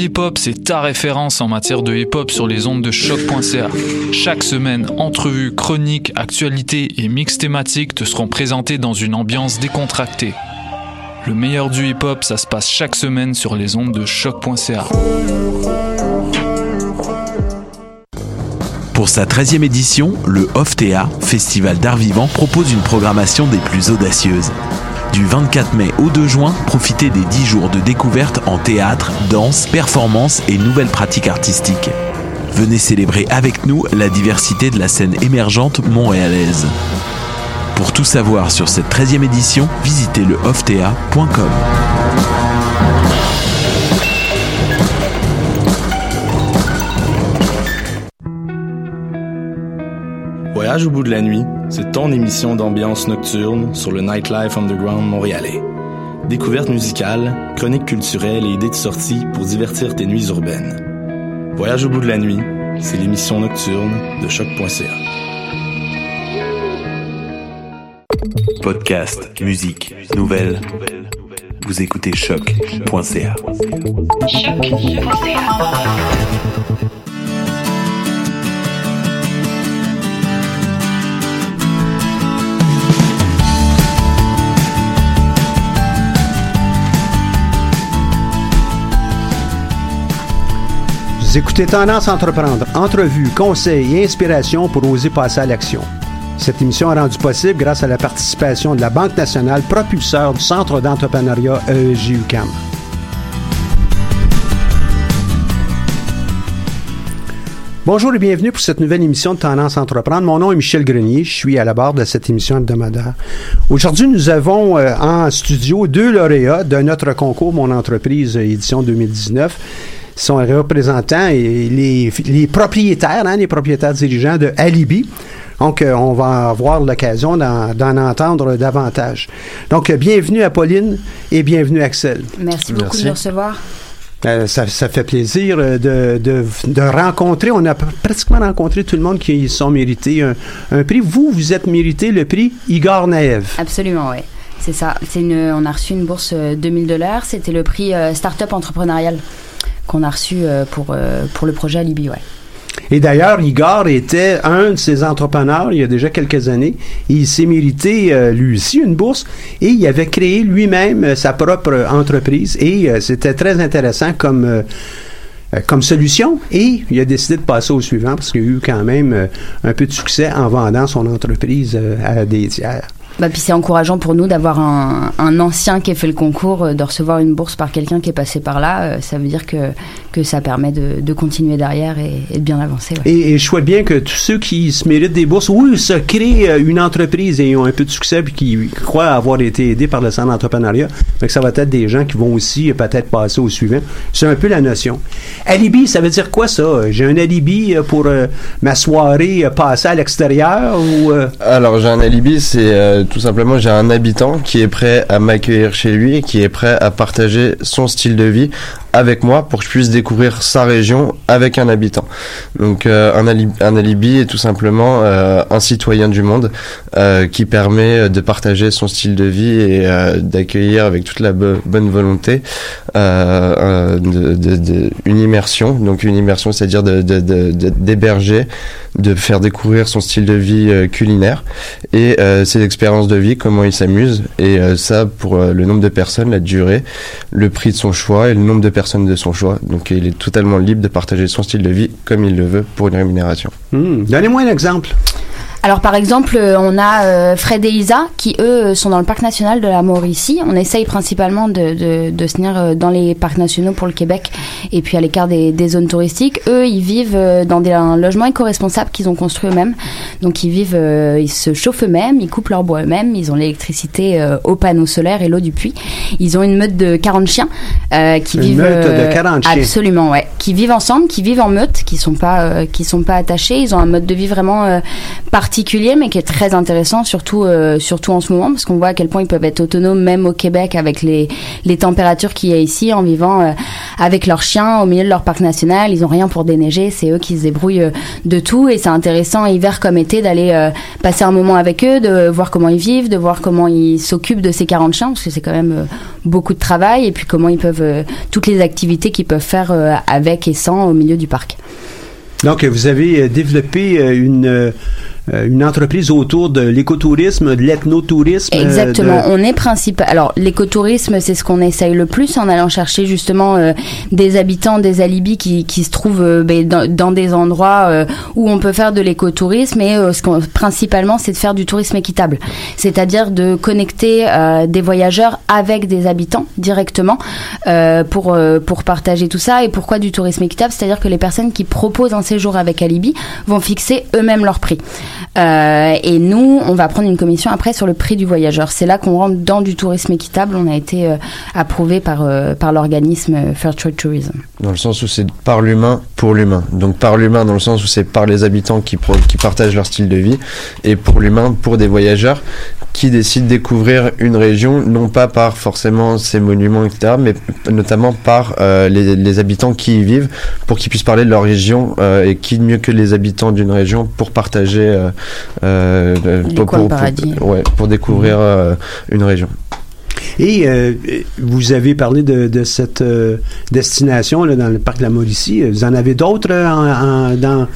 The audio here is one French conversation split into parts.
Hip Hop, c'est ta référence en matière de hip hop sur les ondes de choc.ca. Chaque semaine, entrevues, chroniques, actualités et mix thématiques te seront présentés dans une ambiance décontractée. Le meilleur du hip hop, ça se passe chaque semaine sur les ondes de choc.ca. Pour sa 13e édition, le OFTEA, Festival d'art vivant, propose une programmation des plus audacieuses. Du 24 mai au 2 juin, profitez des 10 jours de découverte en théâtre, danse, performance et nouvelles pratiques artistiques. Venez célébrer avec nous la diversité de la scène émergente montréalaise. Pour tout savoir sur cette 13e édition, visitez le Voyage au bout de la nuit, c'est ton émission d'ambiance nocturne sur le Nightlife Underground montréalais. Découvertes musicales, chroniques culturelles et idées de sortie pour divertir tes nuits urbaines. Voyage au bout de la nuit, c'est l'émission nocturne de choc.ca. Podcast, musique, nouvelles. Vous écoutez choc.ca. Écoutez Tendance Entreprendre, entrevues, conseils et inspiration pour oser passer à l'action. Cette émission est rendue possible grâce à la participation de la Banque nationale, propulseur du Centre d'entrepreneuriat E EEG-UQAM. Bonjour et bienvenue pour cette nouvelle émission de Tendance Entreprendre. Mon nom est Michel Grenier, je suis à la barre de cette émission hebdomadaire. Aujourd'hui, nous avons euh, en studio deux lauréats de notre concours Mon entreprise édition 2019 sont les représentants et les, les propriétaires, hein, les propriétaires dirigeants de Alibi. Donc, euh, on va avoir l'occasion d'en d'en entendre davantage. Donc, euh, bienvenue à Pauline et bienvenue Axel. Merci beaucoup de nous recevoir. Euh, ça, ça fait plaisir de, de, de rencontrer. On a pr- pratiquement rencontré tout le monde qui sont mérités un, un prix. Vous, vous êtes mérité le prix Igor Naev. Absolument, oui. C'est ça. C'est une, on a reçu une bourse euh, 2000 dollars. C'était le prix euh, Startup entrepreneurial qu'on a reçu euh, pour, euh, pour le projet Alibi, ouais. Et d'ailleurs, Igor était un de ces entrepreneurs il y a déjà quelques années. Il s'est mérité euh, lui aussi une bourse et il avait créé lui-même sa propre entreprise et c'était très intéressant comme comme solution et il a décidé de passer au suivant parce qu'il a eu quand même un peu de succès en vendant son entreprise à des tiers. Bah, puis c'est encourageant pour nous d'avoir un, un ancien qui ait fait le concours, euh, de recevoir une bourse par quelqu'un qui est passé par là. euh, ça veut dire que, que ça permet de, de continuer derrière et, et de bien avancer. ouais. Et, et je souhaite bien que tous ceux qui se méritent des bourses ou se créent euh, une entreprise et ont un peu de succès puis qui croient avoir été aidés par le centre d'entrepreneuriat, fait que ça va être des gens qui vont aussi peut-être passer au suivant. C'est un peu la notion. Alibi, ça veut dire quoi ça? J'ai un alibi pour euh, ma soirée passée à l'extérieur ou... euh, Alors j'ai un alibi, c'est euh, tout simplement j'ai un habitant qui est prêt à m'accueillir chez lui qui est prêt à partager son style de vie avec moi pour que je puisse découvrir sa région avec un habitant. Donc euh, un, alibi, est tout simplement euh, un citoyen du monde euh, qui permet de partager son style de vie et d'accueillir avec toute la bo- bonne volonté une immersion. Donc une immersion, c'est-à-dire d'héberger, de faire découvrir son style de vie culinaire et ses expériences de vie, comment il s'amuse. Et ça, pour le nombre de personnes, la durée, le prix de son choix et le nombre de personnes de son choix. Donc il est totalement libre de partager son style de vie comme il le veut pour une rémunération. hmm, Donnez-moi un exemple. Alors par exemple, euh, on a euh, Fred et Isa qui eux sont dans le parc national de la Mauricie. On essaye principalement de, de, de se tenir euh, dans les parcs nationaux pour le Québec et puis à l'écart des, des zones touristiques. Eux, ils vivent euh, dans des, un logement éco-responsable qu'ils ont construit eux-mêmes. Donc ils vivent, euh, ils se chauffent eux-mêmes, ils coupent leur bois eux-mêmes, ils ont l'électricité euh, aux panneaux solaires et l'eau du puits. Ils ont une meute de 40 chiens euh, qui Une vivent meute de euh, 40 chiens. Absolument, ouais. Qui vivent ensemble, qui vivent en meute, qui sont pas, euh, qui sont pas attachés. Ils ont un mode de vie vraiment euh, particulier, mais qui est très intéressant, surtout, euh, surtout en ce moment, parce qu'on voit à quel point ils peuvent être autonomes, même au Québec, avec les, les températures qu'il y a ici, en vivant euh, avec leurs chiens au milieu de leur parc national. Ils ont rien pour déneiger, c'est eux qui se débrouillent euh, de tout, et c'est intéressant, hiver comme été, d'aller passer un moment avec eux, de voir comment ils vivent, de voir comment ils s'occupent de ces 40 chiens, parce que c'est quand même beaucoup de travail, et puis comment ils peuvent, toutes les activités qu'ils peuvent faire avec et sans au milieu du parc. Donc, vous avez développé une, une entreprise autour de l'écotourisme, de l'ethnotourisme. euh, Exactement. de- On est principal. Alors l'écotourisme, c'est ce qu'on essaye le plus en allant chercher justement euh, des habitants, des alibis qui, qui se trouvent euh, ben, dans, dans des endroits euh, où on peut faire de l'écotourisme. Et euh, ce qu'on principalement, c'est de faire du tourisme équitable, c'est-à-dire de connecter euh, des voyageurs avec des habitants directement euh, pour euh, pour partager tout ça. Et pourquoi du tourisme équitable? C'est-à-dire que les personnes qui proposent un séjour avec Alibi vont fixer eux-mêmes leur prix. Euh, et nous, on va prendre une commission après sur le prix du voyageur. C'est là qu'on rentre dans du tourisme équitable. On a été euh, approuvé par, euh, par l'organisme euh, Fair Trade Tourism. Dans le sens où c'est par l'humain pour l'humain. Donc par l'humain dans le sens où c'est par les habitants qui, qui partagent leur style de vie et pour l'humain pour des voyageurs qui décident de découvrir une région, non pas par forcément ses monuments, etc., mais notamment par les, les habitants qui y vivent pour qu'ils puissent parler de leur région et qui mieux que les habitants d'une région pour partager, pour, coins pour- paradis. pour- ouais, pour découvrir euh, une région. Et euh, vous avez parlé de, de cette euh, destination là, dans le parc de la Mauricie. Vous en avez d'autres euh, en- en- dans,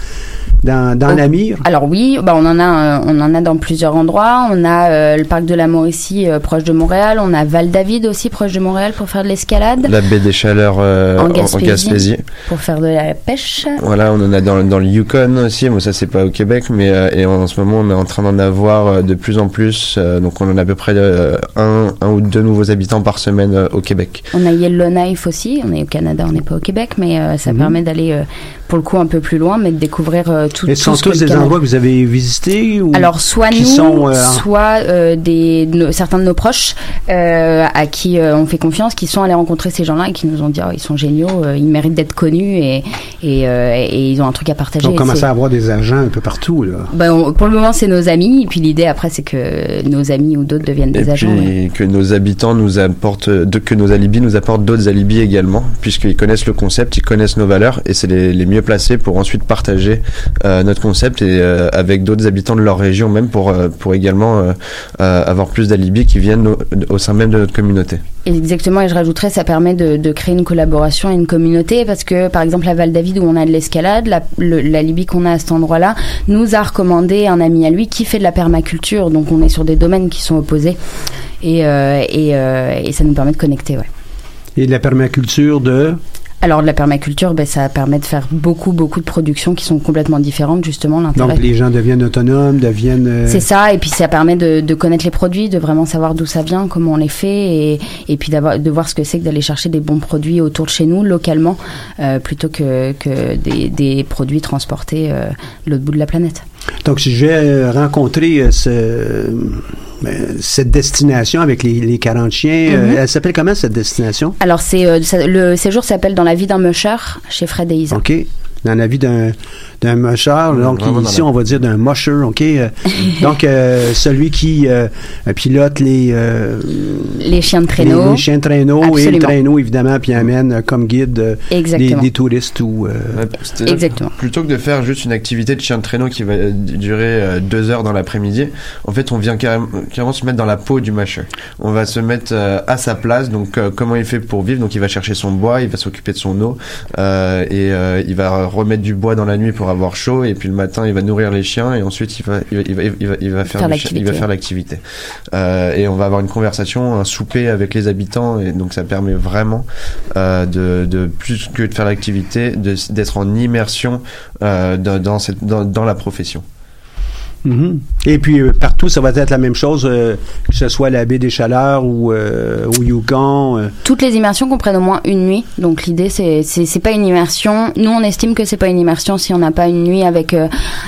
dans, dans Oh. l'Amir? Alors oui, bah on en a, euh, on en a dans plusieurs endroits. On a euh, le parc de la Mauricie euh, proche de Montréal. On a Val David aussi proche de Montréal pour faire de l'escalade, La baie des Chaleurs euh, En Gaspésie. Pour faire de la pêche. Voilà, on en a dans, dans le Yukon aussi, mais ça c'est pas au Québec, mais euh, et en ce moment on est en train d'en avoir euh, de plus en plus, euh, donc on en a à peu près euh, un, un ou deux nouveaux habitants par semaine euh, au Québec. On a Yellowknife aussi. On est au Canada, on n'est pas au Québec, mais euh, ça Mhm. permet d'aller euh, pour le coup un peu plus loin, mais de découvrir euh, tout. Et ce tout sont tous des endroits que vous avez visités? Ou... Alors soit qui nous, sont, euh, soit euh, des nos- certains de nos proches euh, à qui euh, on fait confiance, qui sont allés rencontrer ces gens-là et qui nous ont dit oh, ils sont géniaux, euh, ils méritent d'être connus et et, euh, et ils ont un truc à partager. on commence à avoir des agents un peu partout. Là. Ben, on- pour le moment, c'est nos amis. Et puis l'idée après, c'est que nos amis ou d'autres deviennent Et des agents. ouais. puis que nos habitants nous apportent, de, que nos alibis nous apportent d'autres alibis également, puisqu'ils connaissent le concept, ils connaissent nos valeurs, et c'est les, les mieux placés pour ensuite partager euh, notre concept et euh, avec d'autres habitants de leur région même pour euh, pour également euh, euh, avoir plus d'alibis qui viennent au, au sein même de notre communauté. Exactement, et je rajouterais, ça permet de, de créer une collaboration et une communauté parce que, par exemple, à Val David où on a de l'escalade, la, le- la Libye qu'on a à cet endroit-là nous a recommandé un ami à lui qui fait de la permaculture. Donc, on est sur des domaines qui sont opposés et, euh, et, euh, et ça nous permet de connecter. Ouais. Et de la permaculture de... Alors, de la permaculture, ben, ça permet de faire beaucoup, beaucoup de productions qui sont complètement différentes, justement. L'intérêt Donc, les gens deviennent autonomes, deviennent... euh, C'est ça, et puis ça permet de, de connaître les produits, de vraiment savoir d'où ça vient, comment on les fait, et, et puis d'avoir, de voir ce que c'est que d'aller chercher des bons produits autour de chez nous, localement, euh, plutôt que, que des, des produits transportés euh, de l'autre bout de la planète. Donc, si je vais euh, rencontrer euh, ce, euh, cette destination avec les, les 40 chiens, euh, Mhm. elle s'appelle comment cette destination? Alors, c'est, le séjour s'appelle Dans la vie d'un musher chez Fred et Isa. OK. Dans la vie d'un d'un musher, donc ici on va dire d'un musher, OK? euh, donc euh, celui qui euh, pilote les, euh, Les chiens de les, traîneau. les chiens de traîneau et le traîneau évidemment, puis amène euh, comme guide euh, des, des touristes ou euh, Exactement. Plutôt que de faire juste une activité de chien de traîneau qui va durer euh, deux heures dans l'après-midi, en fait, on vient carrément, carrément se mettre dans la peau du masher. On va se mettre euh, à sa place, donc euh, comment il fait pour vivre? Donc il va chercher son bois, il va s'occuper de son eau, euh, et euh, il va remettre du bois dans la nuit pour avoir chaud, et puis le matin, il va nourrir les chiens, et ensuite il va, il va, il va, il va, il va faire, chien- il va l'activité. faire l'activité. Euh, et on va avoir une conversation, un souper avec les habitants, et donc ça permet vraiment euh, de, de plus que de faire l'activité, de- d'être en immersion euh, dans, dans, cette, dans, dans la profession. Mhm. Et puis euh, partout, ça va être la même chose, euh, que ce soit la baie des Chaleurs ou euh, au Yukon. euh. Toutes les immersions comprennent au moins une nuit. Donc l'idée c'est c'est pas une immersion. Nous on estime que c'est pas une immersion si on n'a pas une nuit avec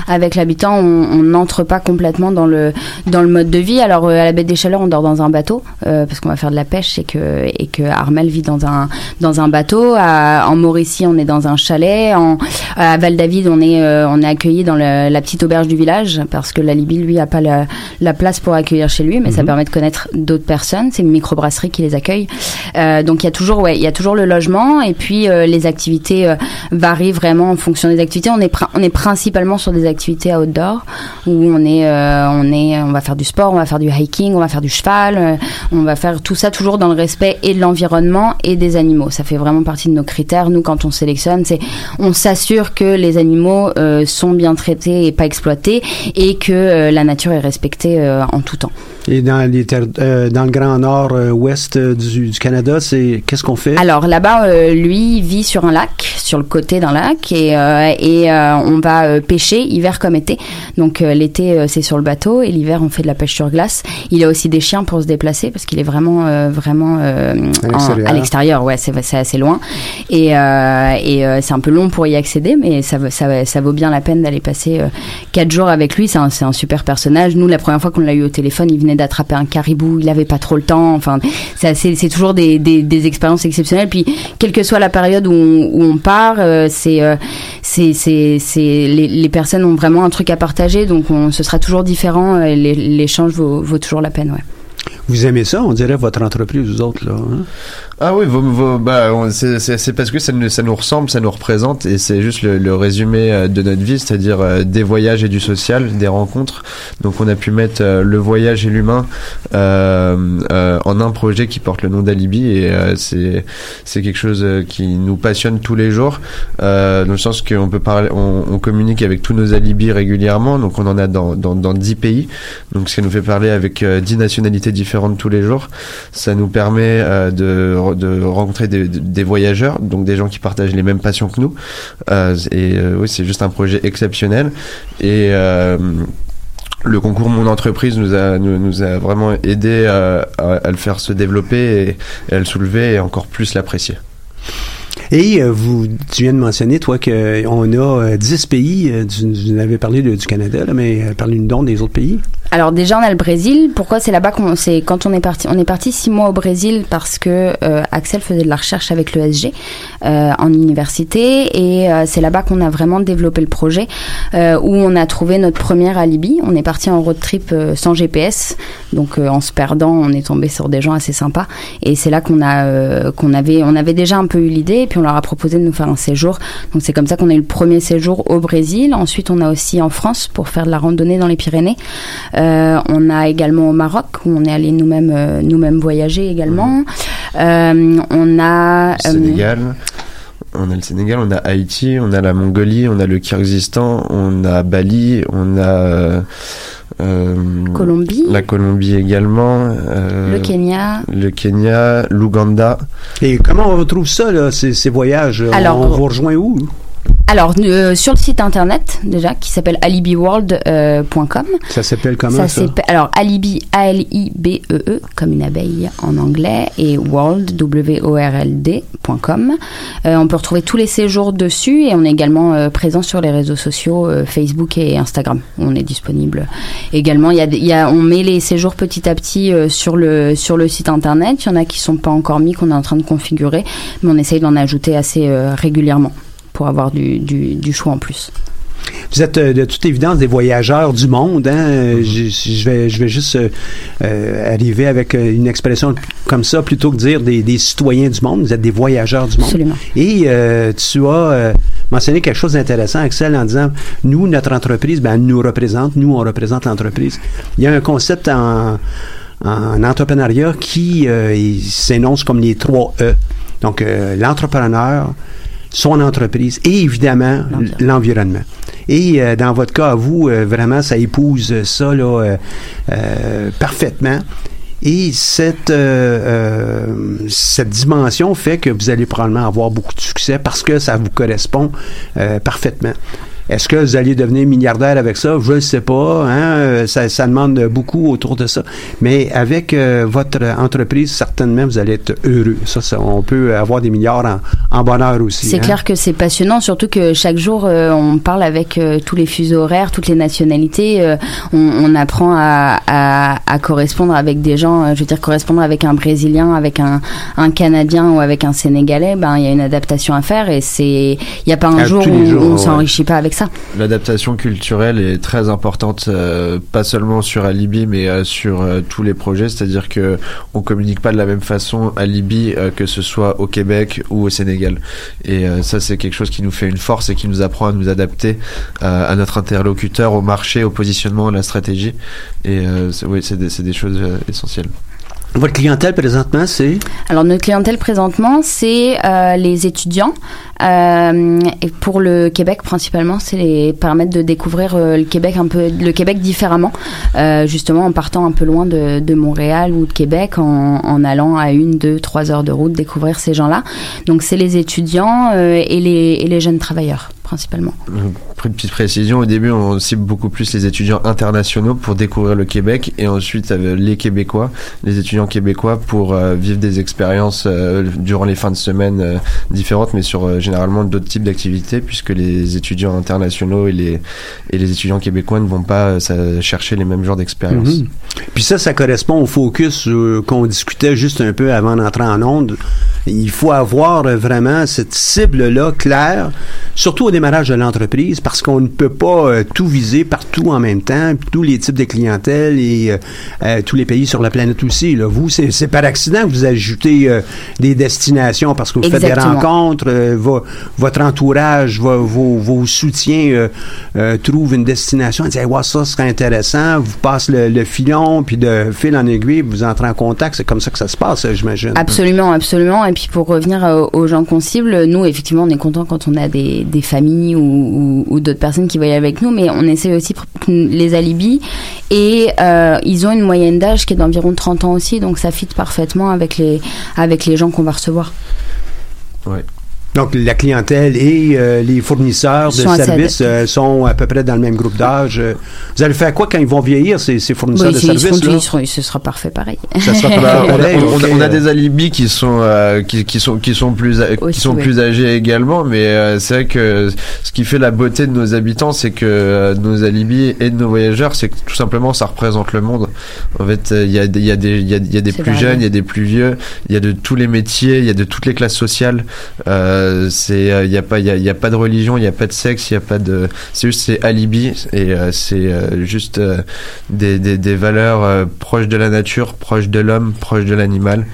avec l'habitant. On n'entre pas complètement dans le dans le mode de vie. Alors à la baie des Chaleurs on dort dans un bateau parce qu'on va faire de la pêche et que et que Armel vit dans un dans un bateau. À, en Mauricie on est dans un chalet. En à Val David on est on est accueilli dans la petite auberge du village parce que la Libye lui a pas la, la place pour accueillir chez lui, mais ça permet de connaître d'autres personnes. C'est une microbrasserie qui les accueille. Euh, donc il y a toujours, ouais, il y a toujours le logement et puis euh, les activités euh, varient vraiment en fonction des activités. On est, prin- on est principalement sur des activités outdoor où on est, on est, on va faire du sport, on va faire du hiking, on va faire du cheval, on va faire tout ça toujours dans le respect et de l'environnement et des animaux. Ça fait vraiment partie de nos critères. Nous, quand on sélectionne, c'est on s'assure que les animaux sont bien traités et pas exploités et que la nature est respectée euh, en tout temps. Et dans, les terres- euh, dans le grand nord-ouest euh, du, du Canada, c'est qu'est-ce qu'on fait? Alors là-bas, euh, lui vit sur un lac, sur le côté d'un lac, et, euh, et euh, on va euh, pêcher hiver comme été. Donc euh, l'été, euh, c'est sur le bateau, et l'hiver, on fait de la pêche sur glace. Il a aussi des chiens pour se déplacer parce qu'il est vraiment, euh, vraiment euh, À l'extérieur. Ouais, c'est c'est assez loin, et, euh, et euh, c'est un peu long pour y accéder, mais ça, vaut- ça, ça vaut bien la peine d'aller passer euh, quatre jours avec lui. C'est un, c'est un super personnage. Nous, la première fois qu'on l'a eu au téléphone, il venait d'attraper un caribou. Il avait pas trop le temps. Enfin, c'est toujours des, expériences exceptionnelles. Puis, quelle que soit la période où on, part, euh, c'est euh, les, personnes ont vraiment un truc à partager. Donc, on, ce sera toujours différent. euh, L'échange vaut, vaut toujours la peine. Ouais. Vous aimez ça, on dirait, votre entreprise, vous autres, là? hein? Ah oui, vos- vos- bah, c'est parce que ça nous, ça nous ressemble, ça nous représente, et c'est juste le, le résumé euh, de notre vie, c'est-à-dire euh, des voyages et du social, des rencontres. Donc on a pu mettre euh, le voyage et l'humain euh, euh, en un projet qui porte le nom d'Alibi, et euh, c'est quelque chose qui nous passionne tous les jours, dans le sens qu'on peut parler, on, on communique avec tous nos alibis régulièrement, donc on en a dans, dans, dans 10 pays, donc qui nous fait parler avec euh, 10 nationalités différentes tous les jours. Ça nous permet euh, de, rencontrer des, voyageurs, donc des gens qui partagent les mêmes passions que nous. Euh, et euh, oui, c'est juste un projet exceptionnel. Et euh, le concours Mon entreprise nous a, vraiment aidé à, le faire se développer et à le soulever et encore plus l'apprécier. Et euh, vous, tu viens de mentionner, toi, qu'on a euh, 10 pays. euh, tu, tu nous avais parlé du Canada, mais parlez-nous donc des autres pays. Alors déjà on a le Brésil. Pourquoi c'est là-bas qu'on c'est quand on est parti on est parti six mois au Brésil parce que Axel faisait de la recherche avec le SG euh, en université et c'est là-bas qu'on a vraiment développé le projet où on a trouvé notre première alibi. On est parti en road trip sans GPS donc en se perdant on est tombé sur des gens assez sympas et c'est là qu'on a qu'on avait on avait déjà un peu eu l'idée on leur a proposé de nous faire un séjour. Donc c'est comme ça qu'on a eu le premier séjour au Brésil. Ensuite on a aussi en France pour faire de la randonnée dans les Pyrénées. Euh, on a également au Maroc où on est allé nous-mêmes euh, nous-mêmes voyager également. Euh, on a Sénégal. On a le Sénégal, on a Haïti, on a la Mongolie, on a le Kyrgyzstan, on a Bali, on a Colombie, la Colombie également, euh, le Kenya. le Kenya, l'Ouganda. Et comment on retrouve ça, là, ces, ces voyages? Alors, on vous rejoint où? Alors euh, sur le site internet déjà qui s'appelle alibiworld.com. Ça s'appelle comment, Ça ça? s'appelle alors alibi A L I B E comme une abeille en anglais et world W O R L D.com. Euh, on peut retrouver tous les séjours dessus et on est également euh, présent sur les réseaux sociaux euh, Facebook et Instagram. On est disponible également. Y a, y a on met les séjours petit à petit euh, sur le sur le site internet. Il y en a qui sont pas encore mis qu'on est en train de configurer, mais on essaye d'en ajouter assez euh, régulièrement pour avoir du, du, du choix en plus. Vous êtes euh, de toute évidence des voyageurs du monde. Hein? Euh, Je, je vais, je vais juste euh, euh, arriver avec une expression comme ça plutôt que dire des, des citoyens du monde. Vous êtes des voyageurs du monde. Absolument. Et euh, tu as euh, mentionné quelque chose d'intéressant, Axel, en disant nous, notre entreprise, ben, elle nous représente, nous, on représente l'entreprise. Il y a un concept en, en entrepreneuriat qui s'énonce comme les trois E. Donc, l'entrepreneur, son entreprise et évidemment L'environnement. Et euh, dans votre cas, à vous, euh, vraiment, ça épouse ça là, euh, parfaitement. Et cette, cette dimension fait que vous allez probablement avoir beaucoup de succès parce que ça vous correspond parfaitement. Est-ce que vous allez devenir milliardaire avec ça? Je ne sais pas. Hein? Ça, ça, demande beaucoup autour de ça. Mais avec euh, votre entreprise, certainement, vous allez être heureux. Ça, ça on peut avoir des milliards en, en bonheur aussi. C'est hein? clair que c'est passionnant, surtout que chaque jour, euh, on parle avec euh, tous les fuseaux horaires, toutes les nationalités. Euh, on, on, apprend à, à, à, correspondre avec des gens. je veux dire, correspondre avec un Brésilien, avec un, un Canadien ou avec un Sénégalais, ben il y a une adaptation à faire et c'est il n'y a pas un jour où jours, on ouais. s'enrichit pas avec ça. L'adaptation culturelle est très importante, euh, pas seulement sur Alibi, mais euh, sur euh, tous les projets. C'est-à-dire que on communique pas de la même façon à Libye que ce soit au Québec ou au Sénégal. Et ça, c'est quelque chose qui nous fait une force et qui nous apprend à nous adapter à notre interlocuteur, au marché, au positionnement, à la stratégie. Et oui, c'est des, des choses essentielles. Votre clientèle présentement, c'est? Alors notre clientèle présentement, c'est euh, les étudiants. Euh, et pour le Québec principalement, c'est les permettre de découvrir euh, le Québec un peu, le Québec différemment, euh, justement en partant un peu loin de, de Montréal ou de Québec, en, en, allant à une, deux, trois heures de route découvrir ces gens-là. Donc c'est les étudiants euh, et les, et les jeunes travailleurs principalement. Une petite précision, au début on cible beaucoup plus les étudiants internationaux pour découvrir le Québec et ensuite les Québécois, les étudiants québécois pour euh, vivre des expériences euh, durant les fins de semaine euh, différentes mais sur généralement d'autres types d'activités puisque les étudiants internationaux et les, et les étudiants québécois ne vont pas chercher les mêmes genres d'expériences. Mm -hmm. Puis ça, ça correspond au focus qu'on discutait juste un peu avant d'entrer en onde. Il faut avoir vraiment cette cible-là claire, surtout au démarrage de l'entreprise, parce qu'on ne peut pas euh, tout viser partout en même temps, tous les types de clientèle et euh, euh, tous les pays sur la planète aussi. Là. Vous, c'est par accident que vous ajoutez euh, des destinations parce que vous Exactement. faites des rencontres, vo, votre entourage, vo, vos, vos, soutiens trouvent une destination, ils disent hey, ouais, ça serait intéressant, vous passez le, le filon, puis de fil en aiguille, vous entrez en contact, c'est comme ça que ça se passe, j'imagine. Absolument, absolument. Et puis pour revenir aux gens qu'on cible, nous, effectivement, on est content quand on a des, des familles ou, ou, ou d'autres personnes qui voyagent avec nous, mais on essaie aussi les alibis. Et euh, ils ont une moyenne d'âge qui est d'environ 30 ans aussi, donc ça fit parfaitement avec les, avec les gens qu'on va recevoir. Ouais. Donc, la clientèle et euh, les fournisseurs de services euh, sont à peu près dans le même groupe d'âge. Vous allez faire quoi quand ils vont vieillir, ces, ces fournisseurs oui, de services? Seront, seront, ce sera parfait pareil. Ça sera pareil. on, okay. on, a des alibis qui sont, euh, qui, qui, sont, qui sont, plus, Aussi, qui sont oui. plus âgés également, mais euh, c'est vrai que ce qui fait la beauté de nos habitants, c'est que euh, nos alibis et de nos voyageurs, c'est que tout simplement, ça représente le monde. En fait, il y a, y a des, y a, y a des plus jeunes, il y a des plus vieux, il y a de tous les métiers, il y a de toutes les classes sociales. C'est il n'y a pas il y, y, a pas de religion il n'y a pas de sexe il y a pas de c'est juste c'est alibi et euh, c'est euh, juste euh, des, des, des, valeurs proches de la nature proches de l'homme proches de l'animal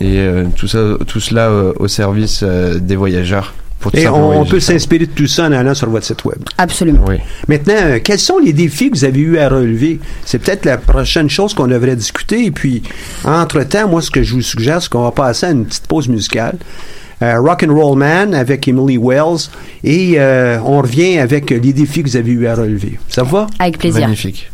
et tout ça tout cela au service des voyageurs et on, on peut s'inspirer de tout ça en allant sur votre site web. Absolument. Oui. Maintenant, euh, quels sont les défis que vous avez eu à relever? C'est peut-être la prochaine chose qu'on devrait discuter. Et puis, entre-temps, moi, ce que je vous suggère, c'est qu'on va passer à une petite pause musicale. Euh, Rock and Roll Man avec Emily Wells et euh, on revient avec les défis que vous avez eu à relever. Ça va? Avec plaisir. Magnifique.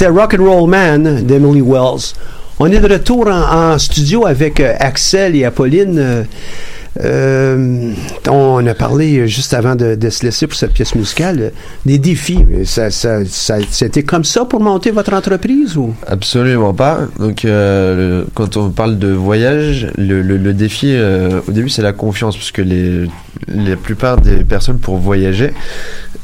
C'était Rock and Roll Man d'Emily Wells. On est de retour en, studio avec euh, Axel et Apolline. Euh, euh, on a parlé juste avant de, se laisser pour cette pièce musicale des défis. Ça, c'était comme ça pour monter votre entreprise ou? Absolument pas. Donc, quand on parle de voyage, le, défi au début c'est la confiance, parce que les, la plupart des personnes pour voyager,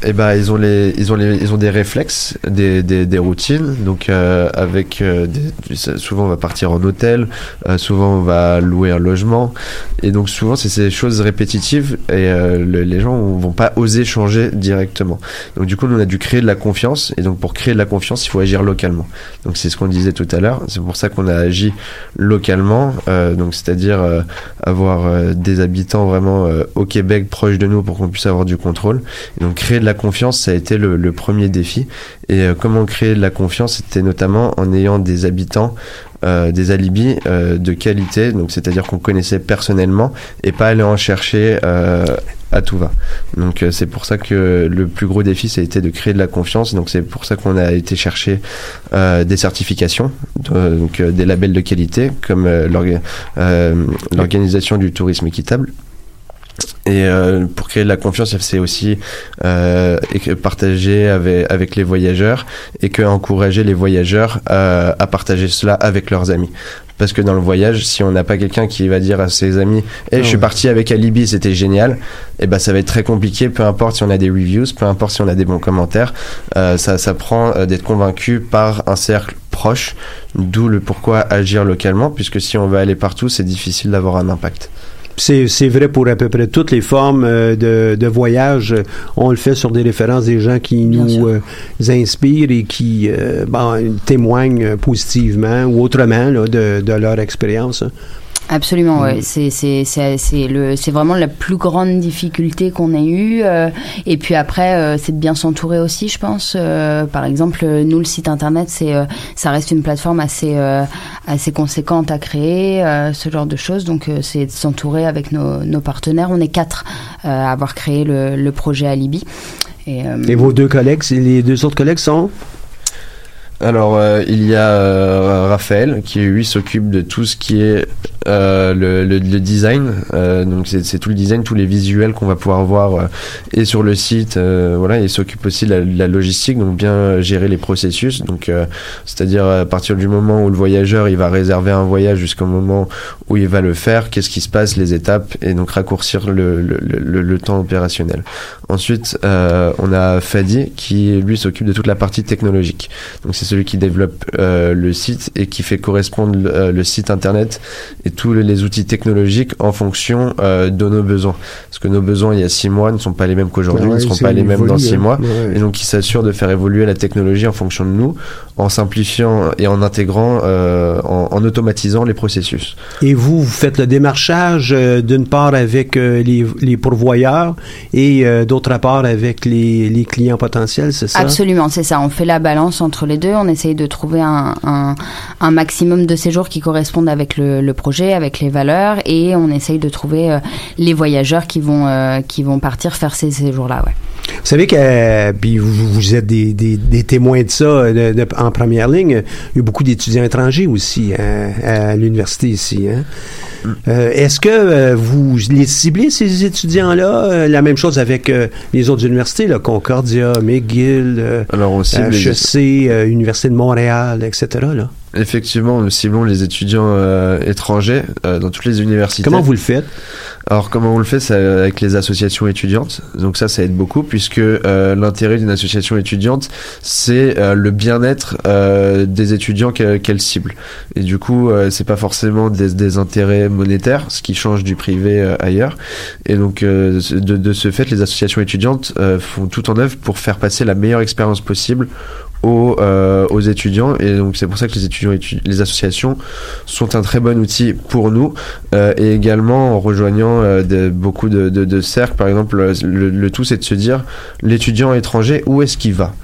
eh ben ils ont les ils ont les ils ont des réflexes des, des, des routines. Donc euh, avec euh, souvent on va partir en hôtel euh, souvent on va louer un logement. Et donc souvent c'est ces choses répétitives et les gens vont pas oser changer directement. Donc du coup nous on a dû créer de la confiance. Et donc pour créer de la confiance il faut agir localement. Donc c'est ce qu'on disait tout à l'heure. C'est pour ça qu'on a agi localement. Donc c'est-à-dire avoir des habitants vraiment au Québec proches de nous pour qu'on puisse avoir du contrôle. Et donc créer de la confiance, ça a été le, premier défi. Et euh, comment créer de la confiance, c'était notamment en ayant des habitants, euh, des alibis euh, de qualité, donc c'est-à-dire qu'on connaissait personnellement et pas aller en chercher à tout va. Donc c'est pour ça que le plus gros défi, ça a été de créer de la confiance. Donc c'est pour ça qu'on a été chercher des certifications, donc des labels de qualité, comme l'organisation du tourisme équitable. Et euh, pour créer de la confiance, c'est aussi euh, partager avec, avec les voyageurs et que encourager les voyageurs à, à partager cela avec leurs amis. Parce que dans le voyage, si on n'a pas quelqu'un qui va dire à ses amis hey, je suis parti avec Alibi, c'était génial », et eh ben ça va être très compliqué, peu importe si on a des reviews, peu importe si on a des bons commentaires. Euh, ça, ça prend euh, d'être convaincu par un cercle proche, d'où le pourquoi agir localement, puisque si on veut aller partout, c'est difficile d'avoir un impact. C'est vrai pour à peu près toutes les formes euh, de, de, voyage. On le fait sur des références des gens qui nous euh, inspirent et qui euh, témoignent positivement ou autrement là, de, de, leur expérience. Absolument, ouais. Mm. C'est c'est c'est le c'est vraiment la plus grande difficulté qu'on ait eue. Euh, et puis après, euh, c'est de bien s'entourer aussi, je pense. Euh, par exemple, nous le site internet, c'est ça reste une plateforme assez assez conséquente à créer, ce genre de choses. Donc c'est de s'entourer avec nos nos partenaires. On est quatre à avoir créé le, le projet Alibi. Et, et vos deux collègues, les deux autres collègues sont alors, euh, il y a euh, Raphaël qui lui s'occupe de tout ce qui est euh, le, le, design. donc, c'est tout le design, tous les visuels qu'on va pouvoir voir et sur le site. voilà, il s'occupe aussi de la, logistique, donc bien gérer les processus. Donc, c'est-à-dire à partir du moment où le voyageur il va réserver un voyage jusqu'au moment où il va le faire, qu'est-ce qui se passe, les étapes, et donc raccourcir le, le, le temps opérationnel. Ensuite, on a Fadi qui lui s'occupe de toute la partie technologique. Donc, c'est celui qui développe euh, le site et qui fait correspondre le, euh, site internet et tous les outils technologiques en fonction euh, de nos besoins. Parce que nos besoins il y a six mois ne sont pas les mêmes qu'aujourd'hui, ne seront pas les mêmes dans six mois. Et donc, il s'assure de faire évoluer la technologie en fonction de nous, en simplifiant et en intégrant, en, automatisant les processus. Et vous, vous faites le démarchage d'une part avec les, les, pourvoyeurs et d'autre part avec les, les clients potentiels, c'est ça? Absolument, c'est ça. On fait la balance entre les deux on essaye de trouver un, maximum de séjours qui correspondent avec le, projet, avec les valeurs, et on essaye de trouver euh, les voyageurs qui vont, euh, qui vont partir faire ces séjours-là. Ouais. Savez que puis vous, vous êtes des, des, des témoins de ça de- de- en première ligne. Il y a beaucoup d'étudiants étrangers aussi hein, à l'université ici. Hein? Euh, Est-ce que euh, vous les ciblez, ces étudiants-là? Euh, la même chose avec les autres universités, là, Concordia, McGill, Alors on cible les- HEC, Université de Montréal, etc. Là. effectivement, nous ciblons les étudiants étrangers dans toutes les universités. Comment vous le faites? Alors comment on le fait C'est avec les associations étudiantes? Donc ça, ça aide beaucoup puisque euh, l'intérêt d'une association étudiante, c'est euh, le bien-être euh, des étudiants qu'elle cible. Et du coup, euh, c'est pas forcément des, des intérêts monétaires, ce qui change du privé euh, ailleurs. Et donc euh, de, de ce fait, les associations étudiantes font tout en œuvre pour faire passer la meilleure expérience possible aux, euh, aux étudiants. Et donc c'est pour ça que les étudiants étu- les associations sont un très bon outil pour nous euh, et également en rejoignant euh, de- beaucoup de, de, de cercles. Par exemple le, le tout c'est de se dire l'étudiant étranger où est-ce qu'il va?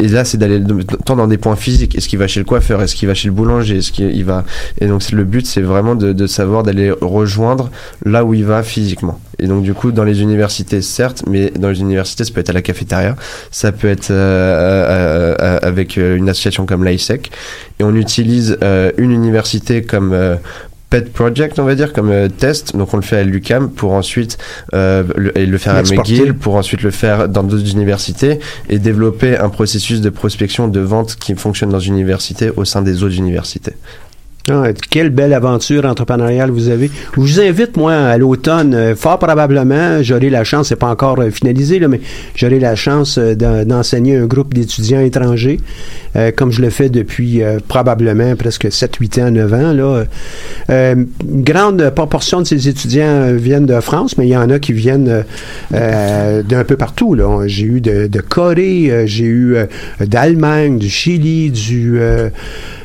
Et là, c'est d'aller tant dans des points physiques. Est-ce qu'il va chez le coiffeur? Est-ce qu'il va chez le boulanger? Est-ce qu'il va? Et donc, le but, c'est vraiment de, de savoir d'aller rejoindre là où il va physiquement. Et donc, du coup, dans les universités, certes, mais dans les universités, ça peut être à la cafétéria, ça peut être euh, euh, euh, avec euh, une association comme l'ISEC. Et on utilise euh, une université comme euh, pet project, on va dire, comme euh, test. Donc on le fait à l'UCAM pour ensuite euh, le, et le faire à. McGill, pour ensuite le faire dans d'autres universités et développer un processus de prospection, de vente qui fonctionne dans une université au sein des autres universités. Ah, quelle belle aventure entrepreneuriale vous avez. Je vous invite, moi, à l'automne, euh, fort probablement, j'aurai la chance, c'est pas encore euh, finalisé, là, mais j'aurai la chance euh, d'en- d'enseigner un groupe d'étudiants étrangers, euh, comme je le fais depuis euh, probablement presque 7, 8 ans, 9 ans. Là. Euh, une grande proportion de ces étudiants viennent de France, mais il y en a qui viennent d'un peu partout. là. J'ai eu de, de Corée, j'ai eu d'Allemagne, du Chili, du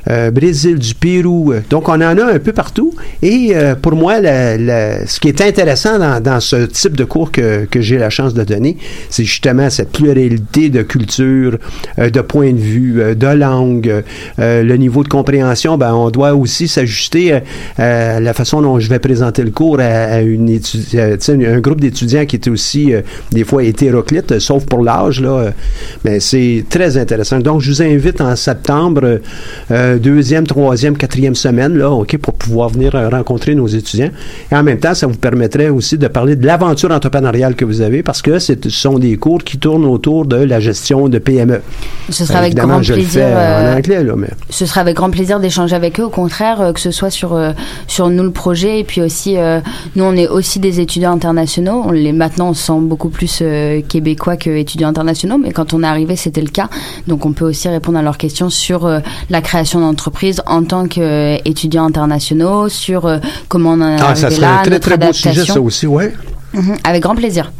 euh, Brésil, du Pérou. Euh, Donc, on en a un peu partout. Et euh, pour moi, la- la- ce qui est intéressant dans, dans ce type de cours que, que j'ai la chance de donner, c'est justement cette pluralité de culture, euh, de points de vue, euh, de langue, le niveau de compréhension. Ben, on doit aussi s'ajuster à la façon dont je vais présenter le cours à, à une sais, un groupe d'étudiants qui est aussi des fois hétéroclite, sauf pour l'âge. là. Mais c'est très intéressant. Donc, je vous invite en septembre, euh, deuxième, troisième, quatrième semaine, là, OK, pour pouvoir venir euh, rencontrer nos étudiants. Et en même temps, ça vous permettrait aussi de parler de l'aventure entrepreneuriale que vous avez parce que ce sont des cours qui tournent autour de la gestion de PME. Ce sera Euh, avec grand je le plaisir. fais euh, en anglais, là, mais ce sera avec grand plaisir d'échanger avec eux. Au contraire, euh, que ce soit sur euh, sur nous le projet et puis aussi euh, nous on est aussi des étudiants internationaux. On les maintenant on se sent beaucoup plus euh, québécois que étudiants internationaux, mais quand on est arrivé c'était le cas. Donc on peut aussi répondre à leurs questions sur euh, la création d'entreprise en tant qu'étudiants internationaux, sur euh, comment on en est ah, ça serait là, un très très beau sujet, ça aussi, ouais. Mhm, avec grand plaisir.